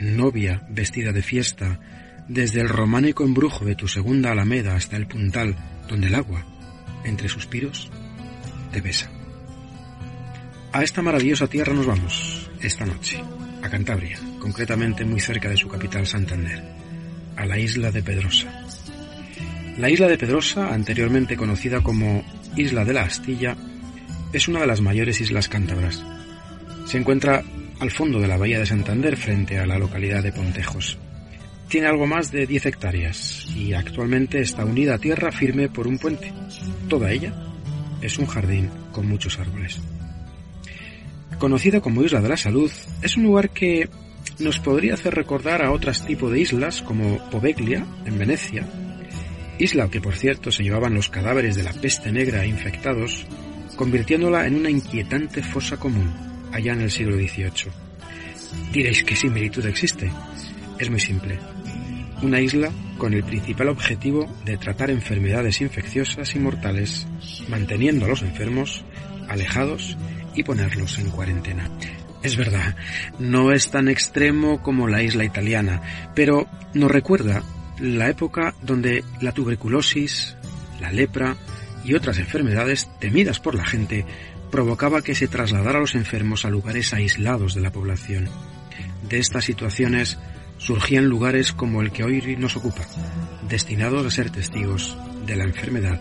novia vestida de fiesta, desde el románico embrujo de tu segunda alameda hasta el puntal, donde el agua, entre suspiros, te besa. A esta maravillosa tierra nos vamos esta noche, a Cantabria, concretamente muy cerca de su capital Santander, a la isla de Pedrosa. La isla de Pedrosa, anteriormente conocida como Isla de la Astilla, es una de las mayores islas cántabras. Se encuentra al fondo de la bahía de Santander frente a la localidad de Pontejos. Tiene algo más de 10 hectáreas y actualmente está unida a tierra firme por un puente. Toda ella es un jardín con muchos árboles. Conocida como Isla de la Salud, es un lugar que nos podría hacer recordar a otros tipos de islas como Poveglia, en Venecia, isla que por cierto se llevaban los cadáveres de la peste negra infectados, convirtiéndola en una inquietante fosa común allá en el siglo XVIII. Diréis qué similitud existe. Es muy simple una isla con el principal objetivo de tratar enfermedades infecciosas y mortales, manteniendo a los enfermos alejados y ponerlos en cuarentena. Es verdad, no es tan extremo como la isla italiana, pero nos recuerda la época donde la tuberculosis, la lepra y otras enfermedades temidas por la gente provocaba que se trasladara a los enfermos a lugares aislados de la población. De estas situaciones surgían lugares como el que hoy nos ocupa, destinados a ser testigos de la enfermedad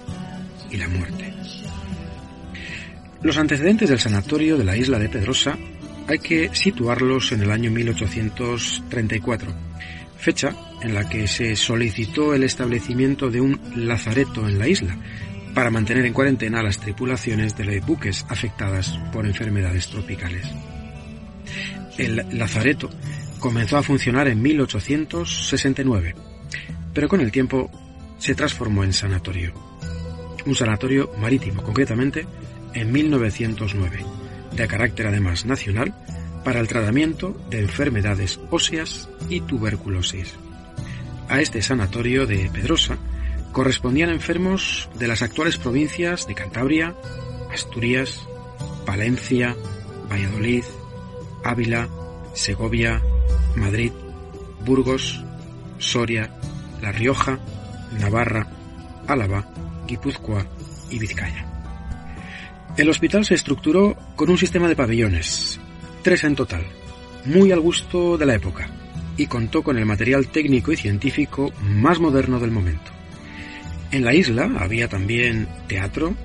y la muerte. Los antecedentes del sanatorio de la isla de Pedrosa hay que situarlos en el año 1834, fecha en la que se solicitó el establecimiento de un lazareto en la isla para mantener en cuarentena a las tripulaciones de los buques afectadas por enfermedades tropicales. El lazareto comenzó a funcionar en 1869, pero con el tiempo se transformó en sanatorio. Un sanatorio marítimo, concretamente en 1909, de carácter además nacional, para el tratamiento de enfermedades óseas y tuberculosis. A este sanatorio de Pedrosa correspondían enfermos de las actuales provincias de Cantabria, Asturias, Valencia, Valladolid, Ávila, Segovia, Madrid, Burgos, Soria, La Rioja, Navarra, Álava, Guipúzcoa y Vizcaya. El hospital se estructuró con un sistema de pabellones, tres en total, muy al gusto de la época, y contó con el material técnico y científico más moderno del momento. En la isla había también teatro,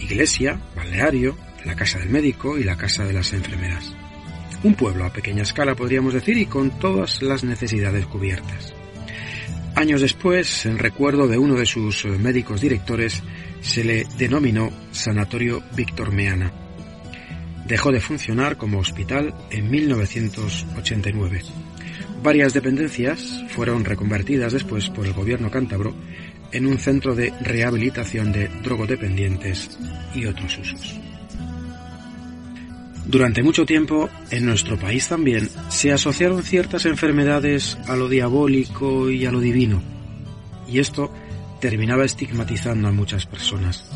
iglesia, balneario, la casa del médico y la casa de las enfermeras. Un pueblo a pequeña escala, podríamos decir, y con todas las necesidades cubiertas. Años después, en recuerdo de uno de sus médicos directores, se le denominó Sanatorio Víctor Meana. Dejó de funcionar como hospital en 1989. Varias dependencias fueron reconvertidas después por el gobierno cántabro en un centro de rehabilitación de drogodependientes y otros usos. Durante mucho tiempo, en nuestro país también, se asociaron ciertas enfermedades a lo diabólico y a lo divino, y esto terminaba estigmatizando a muchas personas.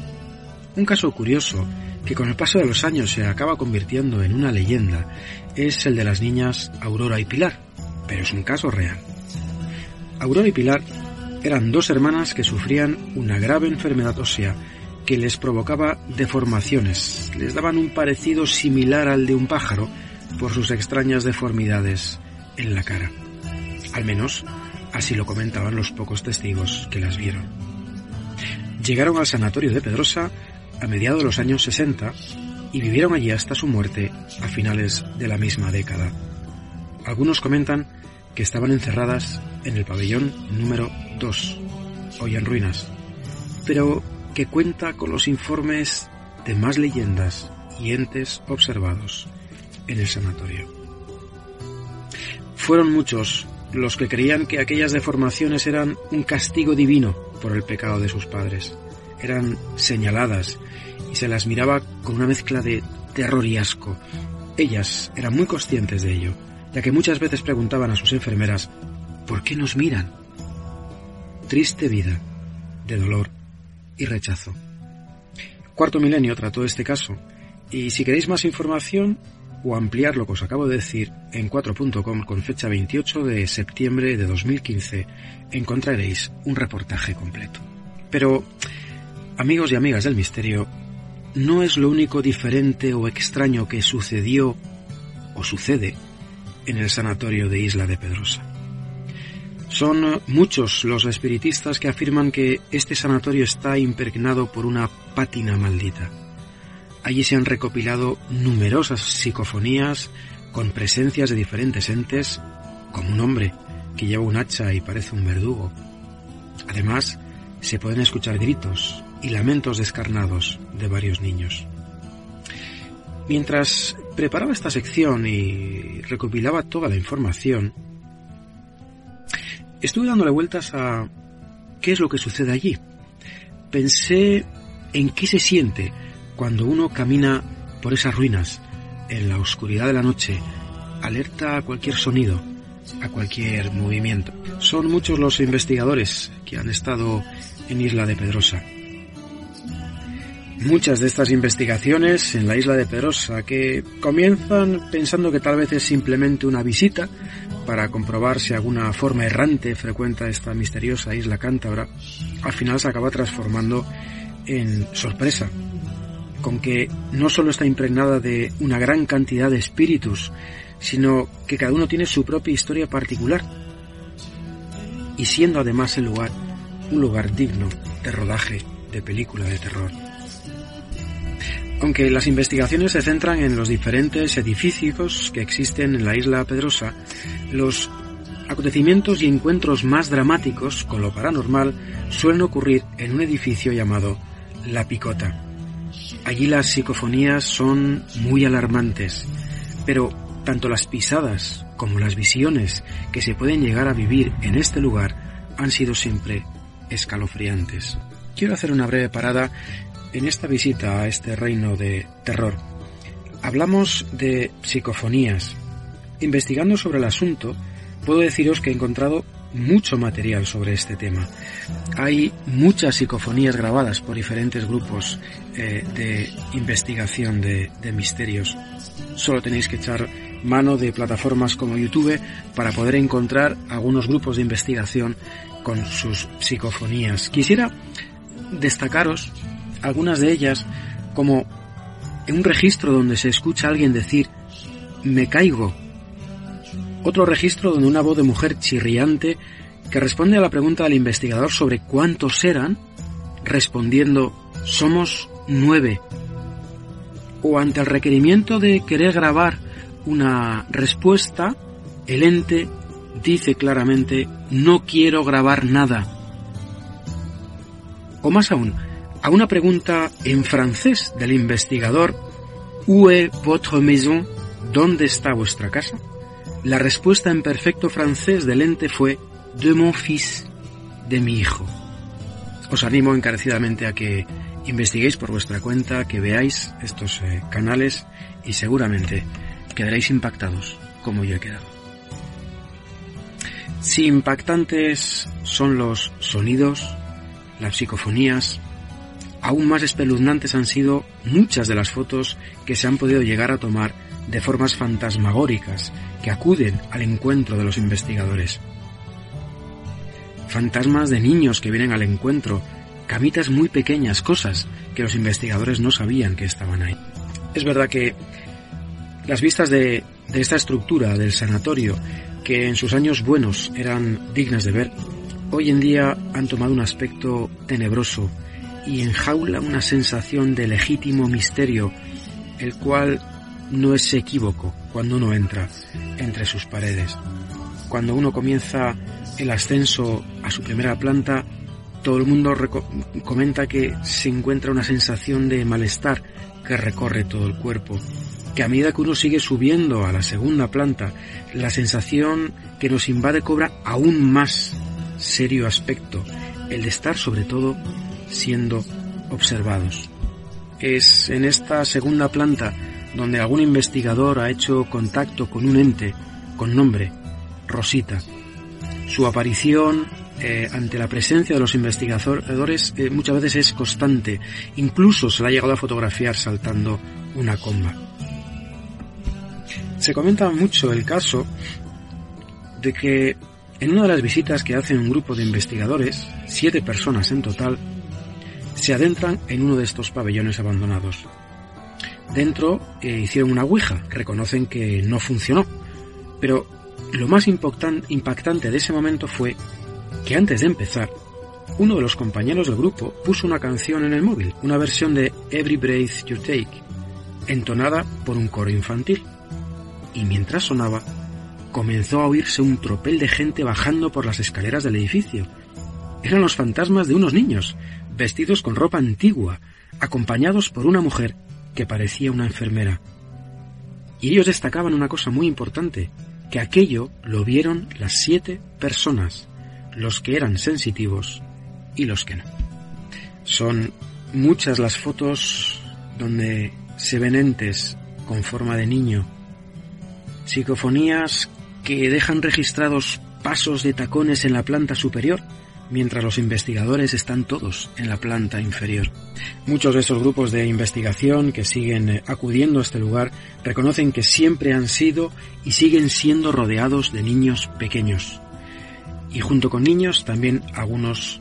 Un caso curioso, que con el paso de los años se acaba convirtiendo en una leyenda, es el de las niñas Aurora y Pilar, pero es un caso real. Aurora y Pilar eran dos hermanas que sufrían una grave enfermedad ósea que les provocaba deformaciones, les daban un parecido similar al de un pájaro por sus extrañas deformidades en la cara. Al menos así lo comentaban los pocos testigos que las vieron. Llegaron al sanatorio de Pedrosa a mediados de los años 60 y vivieron allí hasta su muerte a finales de la misma década. Algunos comentan que estaban encerradas en el pabellón número 2, hoy en ruinas, pero que cuenta con los informes de más leyendas y entes observados en el sanatorio. Fueron muchos los que creían que aquellas deformaciones eran un castigo divino por el pecado de sus padres. Eran señaladas y se las miraba con una mezcla de terror y asco. Ellas eran muy conscientes de ello, ya que muchas veces preguntaban a sus enfermeras, ¿por qué nos miran? Triste vida, de dolor y rechazo. Cuarto Milenio trató este caso, y si queréis más información o ampliar lo que os acabo de decir, en 4.com con fecha 28 de septiembre de 2015 encontraréis un reportaje completo. Pero, amigos y amigas del misterio, no es lo único diferente o extraño que sucedió o sucede en el sanatorio de Isla de Pedrosa. Son muchos los espiritistas que afirman que este sanatorio está impregnado por una pátina maldita. Allí se han recopilado numerosas psicofonías con presencias de diferentes entes, como un hombre que lleva un hacha y parece un verdugo. Además, se pueden escuchar gritos y lamentos descarnados de varios niños. Mientras preparaba esta sección y recopilaba toda la información, Estuve dándole vueltas a qué es lo que sucede allí. Pensé en qué se siente cuando uno camina por esas ruinas en la oscuridad de la noche, alerta a cualquier sonido, a cualquier movimiento. Son muchos los investigadores que han estado en Isla de Pedrosa. Muchas de estas investigaciones en la isla de Pedrosa que comienzan pensando que tal vez es simplemente una visita para comprobar si alguna forma errante frecuenta esta misteriosa isla cántabra, al final se acaba transformando en sorpresa, con que no solo está impregnada de una gran cantidad de espíritus, sino que cada uno tiene su propia historia particular, y siendo además el lugar un lugar digno de rodaje de película de terror. Aunque las investigaciones se centran en los diferentes edificios que existen en la isla Pedrosa, los acontecimientos y encuentros más dramáticos con lo paranormal suelen ocurrir en un edificio llamado La Picota. Allí las psicofonías son muy alarmantes, pero tanto las pisadas como las visiones que se pueden llegar a vivir en este lugar han sido siempre escalofriantes. Quiero hacer una breve parada en esta visita a este reino de terror, hablamos de psicofonías. Investigando sobre el asunto, puedo deciros que he encontrado mucho material sobre este tema. Hay muchas psicofonías grabadas por diferentes grupos eh, de investigación de, de misterios. Solo tenéis que echar mano de plataformas como YouTube para poder encontrar algunos grupos de investigación con sus psicofonías. Quisiera destacaros algunas de ellas como en un registro donde se escucha a alguien decir me caigo. Otro registro donde una voz de mujer chirriante que responde a la pregunta del investigador sobre cuántos eran, respondiendo somos nueve. O ante el requerimiento de querer grabar una respuesta, el ente dice claramente no quiero grabar nada. O más aún, a una pregunta en francés del investigador Où est votre maison? ¿Dónde está vuestra casa? La respuesta en perfecto francés del ente fue De mon fils, de mi hijo. os animo encarecidamente a que investiguéis por vuestra cuenta, que veáis estos eh, canales y seguramente quedaréis impactados como yo he quedado. Si impactantes son los sonidos, las psicofonías, aún más espeluznantes han sido muchas de las fotos que se han podido llegar a tomar de formas fantasmagóricas que acuden al encuentro de los investigadores. Fantasmas de niños que vienen al encuentro, camitas muy pequeñas, cosas que los investigadores no sabían que estaban ahí. Es verdad que las vistas de, esta estructura del sanatorio, que en sus años buenos eran dignas de ver, hoy en día han tomado un aspecto tenebroso y enjaula una sensación de legítimo misterio, el cual no es equívoco cuando uno entra entre sus paredes. Cuando uno comienza el ascenso a su primera planta, todo el mundo comenta que se encuentra una sensación de malestar que recorre todo el cuerpo, que a medida que uno sigue subiendo a la segunda planta, la sensación que nos invade cobra aún más serio aspecto, el de estar sobre todo siendo observados. Es en esta segunda planta donde algún investigador ha hecho contacto con un ente con nombre Rosita. Su aparición eh, ante la presencia de los investigadores eh, muchas veces es constante. Incluso se la ha llegado a fotografiar saltando una comba. Se comenta mucho el caso de que en una de las visitas que hacen un grupo de investigadores, siete personas en total, se adentran en uno de estos pabellones abandonados. Dentro eh, hicieron una ouija, reconocen que no funcionó, pero lo más impactante de ese momento fue que antes de empezar, uno de los compañeros del grupo puso una canción en el móvil, una versión de Every Breath You Take, entonada por un coro infantil. Y mientras sonaba, comenzó a oírse un tropel de gente bajando por las escaleras del edificio. Eran los fantasmas de unos niños, vestidos con ropa antigua, acompañados por una mujer que parecía una enfermera. Y ellos destacaban una cosa muy importante, que aquello lo vieron las siete personas, los que eran sensitivos y los que no. Son muchas las fotos donde se ven entes con forma de niño, psicofonías que dejan registrados pasos de tacones en la planta superior, mientras los investigadores están todos en la planta inferior. Muchos de esos grupos de investigación que siguen eh, acudiendo a este lugar reconocen que siempre han sido y siguen siendo rodeados de niños pequeños. Y junto con niños también algunos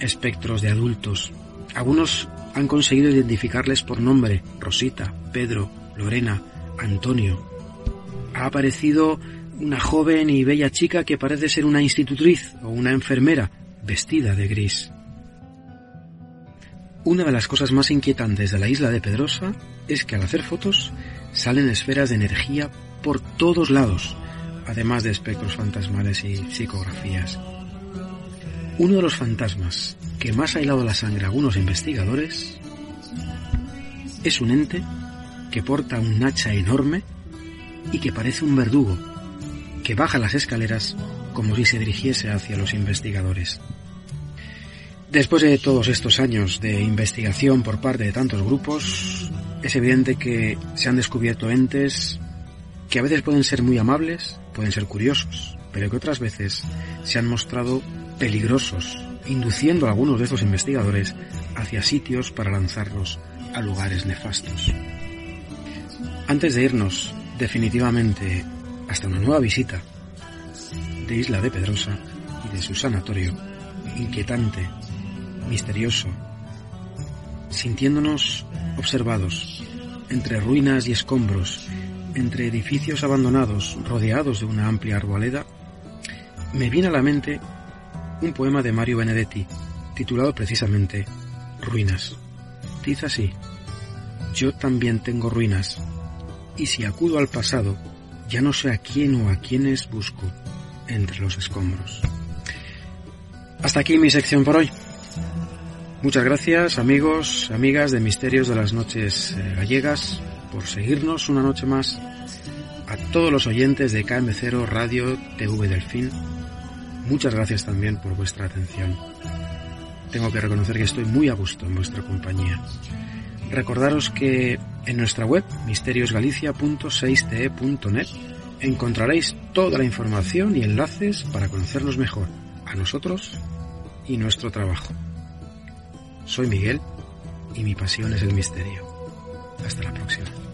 espectros de adultos. Algunos han conseguido identificarles por nombre, Rosita, Pedro, Lorena, Antonio. Ha aparecido una joven y bella chica que parece ser una institutriz o una enfermera, vestida de gris. Una de las cosas más inquietantes de la isla de Pedrosa es que al hacer fotos salen esferas de energía por todos lados, además de espectros fantasmales y psicografías. Uno de los fantasmas que más ha helado la sangre a algunos investigadores es un ente que porta un hacha enorme y que parece un verdugo, que baja las escaleras como si se dirigiese hacia los investigadores. Después de todos estos años de investigación por parte de tantos grupos, es evidente que se han descubierto entes que a veces pueden ser muy amables, pueden ser curiosos, pero que otras veces se han mostrado peligrosos, induciendo a algunos de estos investigadores hacia sitios para lanzarlos a lugares nefastos. Antes de irnos definitivamente hasta una nueva visita de Isla de Pedrosa y de su sanatorio, inquietante, misterioso, sintiéndonos observados entre ruinas y escombros, entre edificios abandonados rodeados de una amplia arboleda, me viene a la mente un poema de Mario Benedetti, titulado precisamente Ruinas. Dice así, yo también tengo ruinas, y si acudo al pasado, ya no sé a quién o a quiénes busco entre los escombros. Hasta aquí mi sección por hoy. Muchas gracias amigos, amigas de Misterios de las Noches eh, Gallegas por seguirnos una noche más. A todos los oyentes de KM0 Radio TV Delfín, muchas gracias también por vuestra atención. tengo que reconocer que estoy muy a gusto en vuestra compañía. Recordaros que en nuestra web misteriosgalicia.6te.net encontraréis toda la información y enlaces para conocernos mejor, a nosotros y nuestro trabajo. Soy Miguel y mi pasión es el misterio. Hasta la próxima.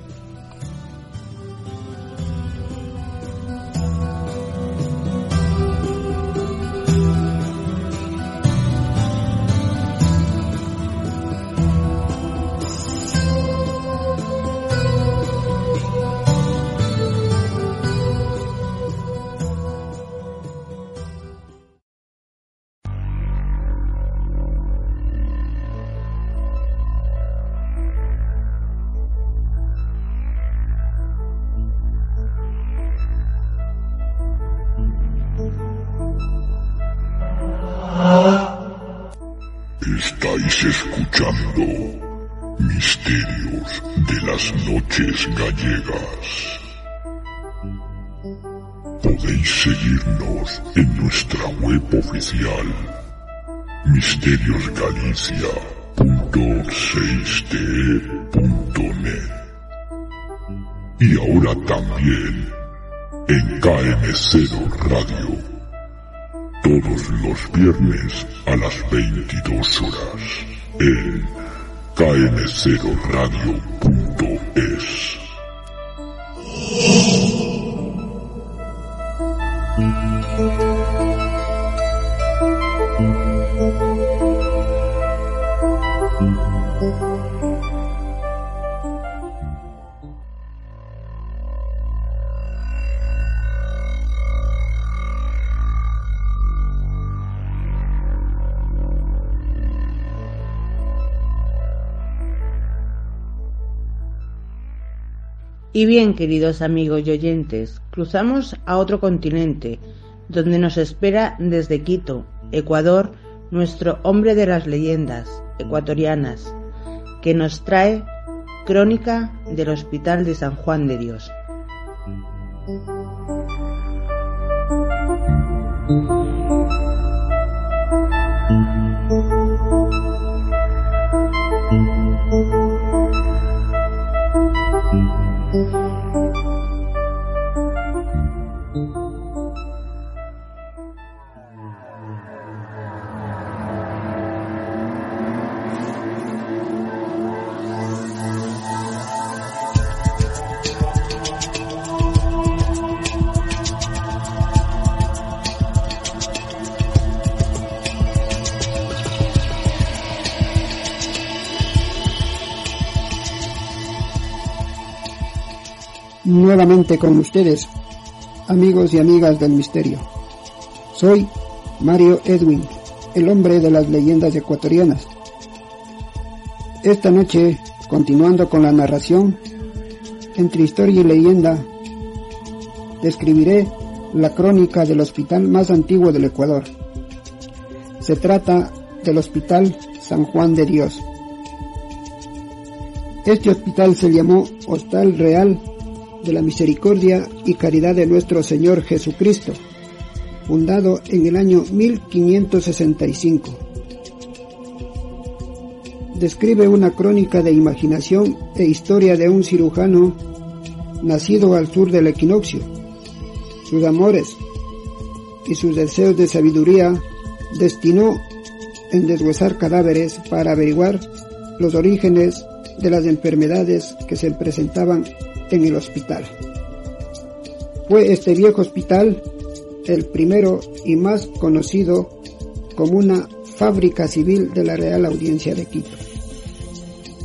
Gallegas. Podéis seguirnos en nuestra web oficial misteriosgalicia.6te.net y ahora también en KM0 Radio todos los viernes a las 22 horas en km0radio.es. Y bien, queridos amigos y oyentes, cruzamos a otro continente, donde nos espera desde Quito, Ecuador, nuestro hombre de las leyendas ecuatorianas, que nos trae Crónica del Hospital de San Juan de Dios. Nuevamente con ustedes, amigos y amigas del misterio. Soy Mario Edwin, el hombre de las leyendas ecuatorianas. Esta noche, continuando con la narración, entre historia y leyenda, describiré la crónica del hospital más antiguo del Ecuador. Se trata del Hospital San Juan de Dios. Este hospital se llamó Hostal Real de la Misericordia y Caridad de nuestro Señor Jesucristo, fundado en el año 1565. Describe una crónica de imaginación e historia de un cirujano nacido al sur del equinoccio. Sus amores y sus deseos de sabiduría destinó en deshuesar cadáveres para averiguar los orígenes de las enfermedades que se presentaban en el hospital. Fue este viejo hospital el primero y más conocido como una fábrica civil de la Real Audiencia de Quito.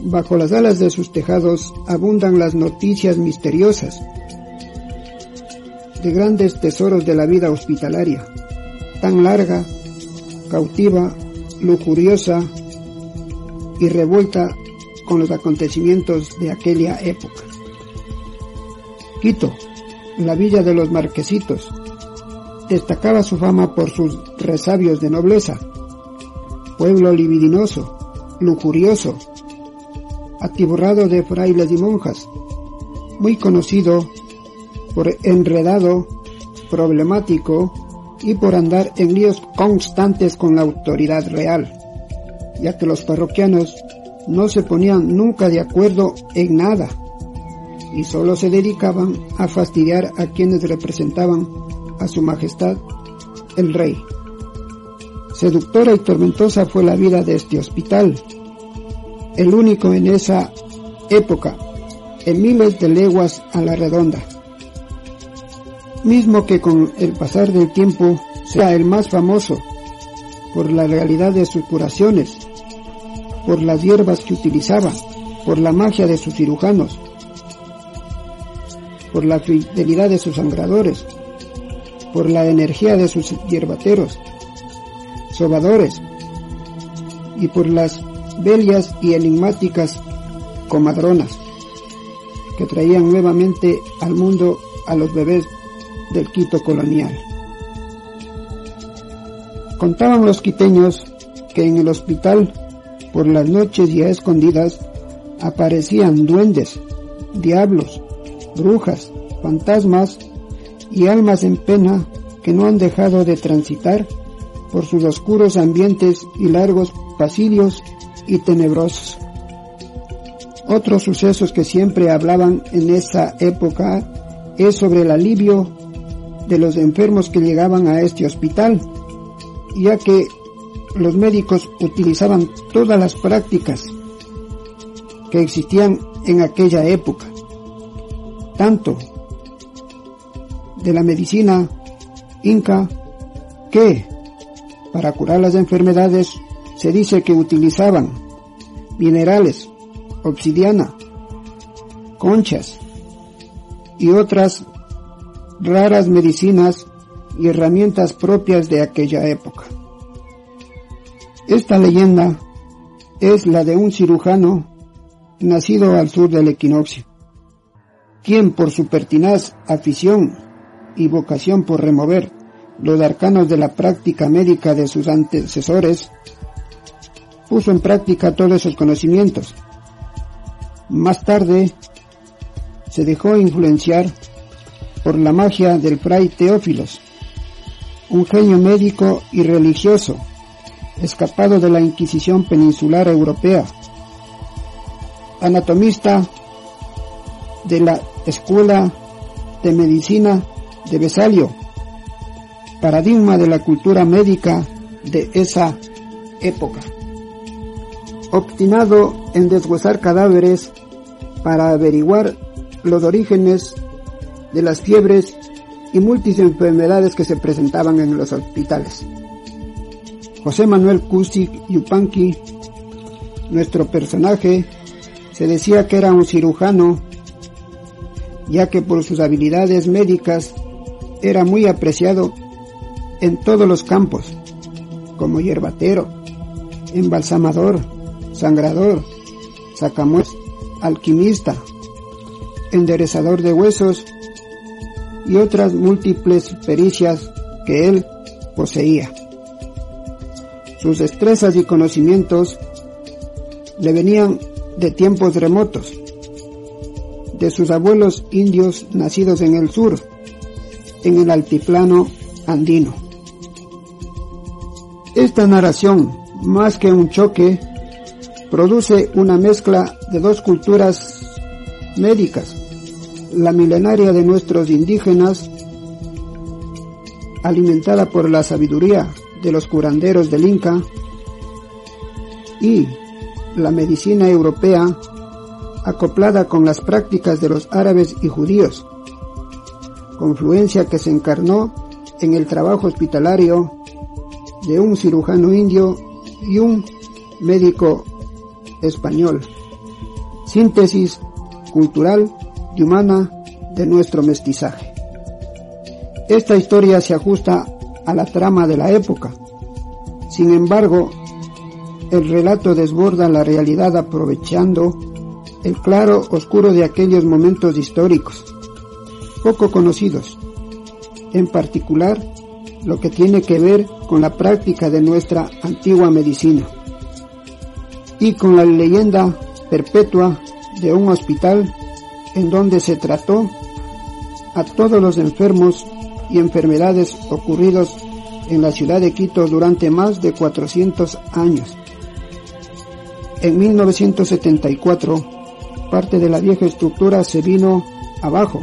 Bajo las alas de sus tejados abundan las noticias misteriosas de grandes tesoros de la vida hospitalaria, tan larga, cautiva, lujuriosa y revuelta con los acontecimientos de aquella época. Quito, la villa de los marquesitos, destacaba su fama por sus resabios de nobleza, pueblo libidinoso, lujurioso, atiborrado de frailes y monjas, muy conocido por enredado, problemático y por andar en líos constantes con la autoridad real. ya que los parroquianos no se ponían nunca de acuerdo en nada y solo se dedicaban a fastidiar a quienes representaban a su majestad el rey. Seductora y tormentosa fue la vida de este hospital, el único en esa época, en miles de leguas a la redonda. Mismo que con el pasar del tiempo sea el más famoso por la realidad de sus curaciones, por las hierbas que utilizaba, por la magia de sus cirujanos, por la fidelidad de sus sangradores, por la energía de sus hierbateros, sobadores y por las bellas y enigmáticas comadronas que traían nuevamente al mundo a los bebés del Quito colonial. Contaban los quiteños que en el hospital, por las noches y a escondidas, aparecían duendes, diablos, brujas, fantasmas y almas en pena que no han dejado de transitar por sus oscuros ambientes y largos pasillos y tenebrosos. Otros sucesos que siempre hablaban en esa época es sobre el alivio de los enfermos que llegaban a este hospital, ya que los médicos utilizaban todas las prácticas que existían en aquella época, tanto de la medicina inca que para curar las enfermedades se dice que utilizaban minerales, obsidiana, conchas y otras raras medicinas y herramientas propias de aquella época. Esta leyenda es la de un cirujano nacido al sur del equinoccio, quien por su pertinaz afición y vocación por remover los arcanos de la práctica médica de sus antecesores, puso en práctica todos esos conocimientos. Más tarde se dejó influenciar por la magia del fray Teófilos, un genio médico y religioso, escapado de la Inquisición peninsular europea, anatomista de la Escuela de Medicina de Besalio, paradigma de la cultura médica de esa época. Obstinado en deshuesar cadáveres para averiguar los orígenes de las fiebres y múltiples enfermedades que se presentaban en los hospitales. José Manuel Cusic Yupanqui, nuestro personaje, se decía que era un cirujano, ya que por sus habilidades médicas era muy apreciado en todos los campos, como hierbatero, embalsamador, sangrador, sacamues, alquimista, enderezador de huesos y otras múltiples pericias que él poseía. Sus destrezas y conocimientos le venían de tiempos remotos, de sus abuelos indios nacidos en el sur, en el altiplano andino. Esta narración, más que un choque, produce una mezcla de dos culturas médicas, la milenaria de nuestros indígenas, alimentada por la sabiduría de los curanderos del Inca, y la medicina europea acoplada con las prácticas de los árabes y judíos, confluencia que se encarnó en el trabajo hospitalario de un cirujano indio y un médico español. Síntesis cultural y humana de nuestro mestizaje. Esta historia se ajusta a la trama de la época. Sin embargo, el relato desborda la realidad aprovechando el claro oscuro de aquellos momentos históricos, poco conocidos, en particular lo que tiene que ver con la práctica de nuestra antigua medicina y con la leyenda perpetua de un hospital en donde se trató a todos los enfermos y enfermedades ocurridos en la ciudad de Quito durante más de 400 años, en 1974 parte de la vieja estructura se vino abajo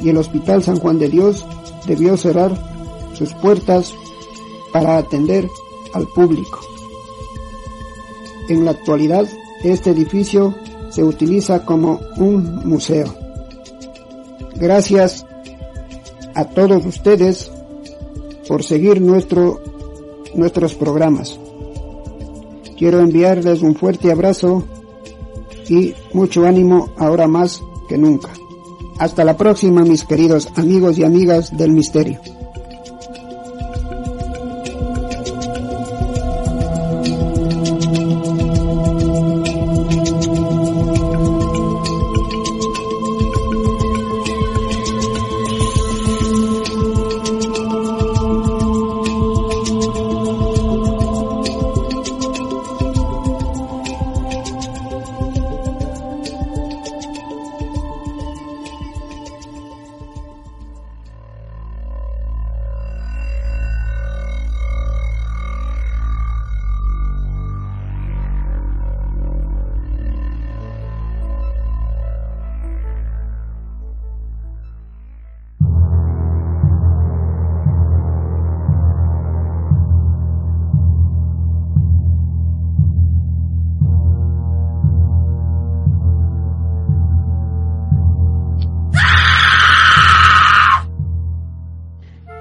y el Hospital San Juan de Dios debió cerrar sus puertas para atender al público. En la actualidad, este edificio se utiliza como un museo. Gracias a todos ustedes por seguir nuestro, nuestros programas. Quiero enviarles un fuerte abrazo y mucho ánimo ahora más que nunca. Hasta la próxima, mis queridos amigos y amigas del misterio.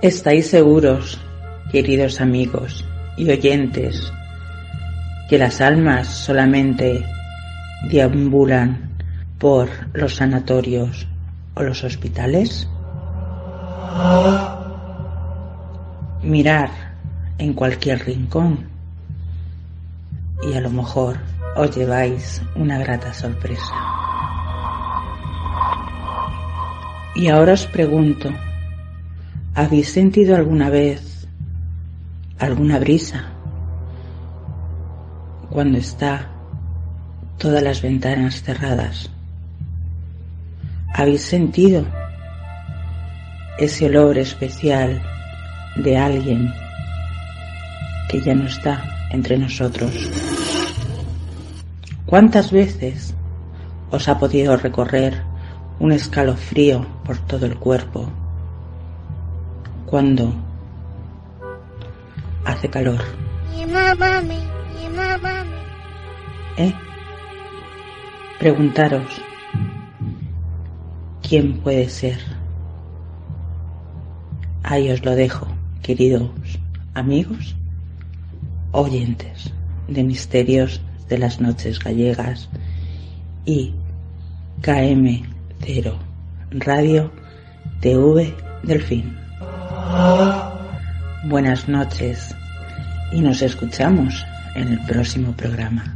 Estáis seguros, queridos amigos y oyentes, que las almas solamente deambulan por los sanatorios o los hospitales? Mirar en cualquier rincón y a lo mejor os lleváis una grata sorpresa. Y ahora os pregunto, ¿Habéis sentido alguna vez alguna brisa cuando está todas las ventanas cerradas? ¿Habéis sentido ese olor especial de alguien que ya no está entre nosotros? ¿Cuántas veces os ha podido recorrer un escalofrío por todo el cuerpo cuando hace calor. ¿Eh? Preguntaros, ¿quién puede ser? Ahí os lo dejo, queridos amigos, oyentes de Misterios de las Noches Gallegas y KM0 Radio TV Delfín. Buenas noches y nos escuchamos en el próximo programa.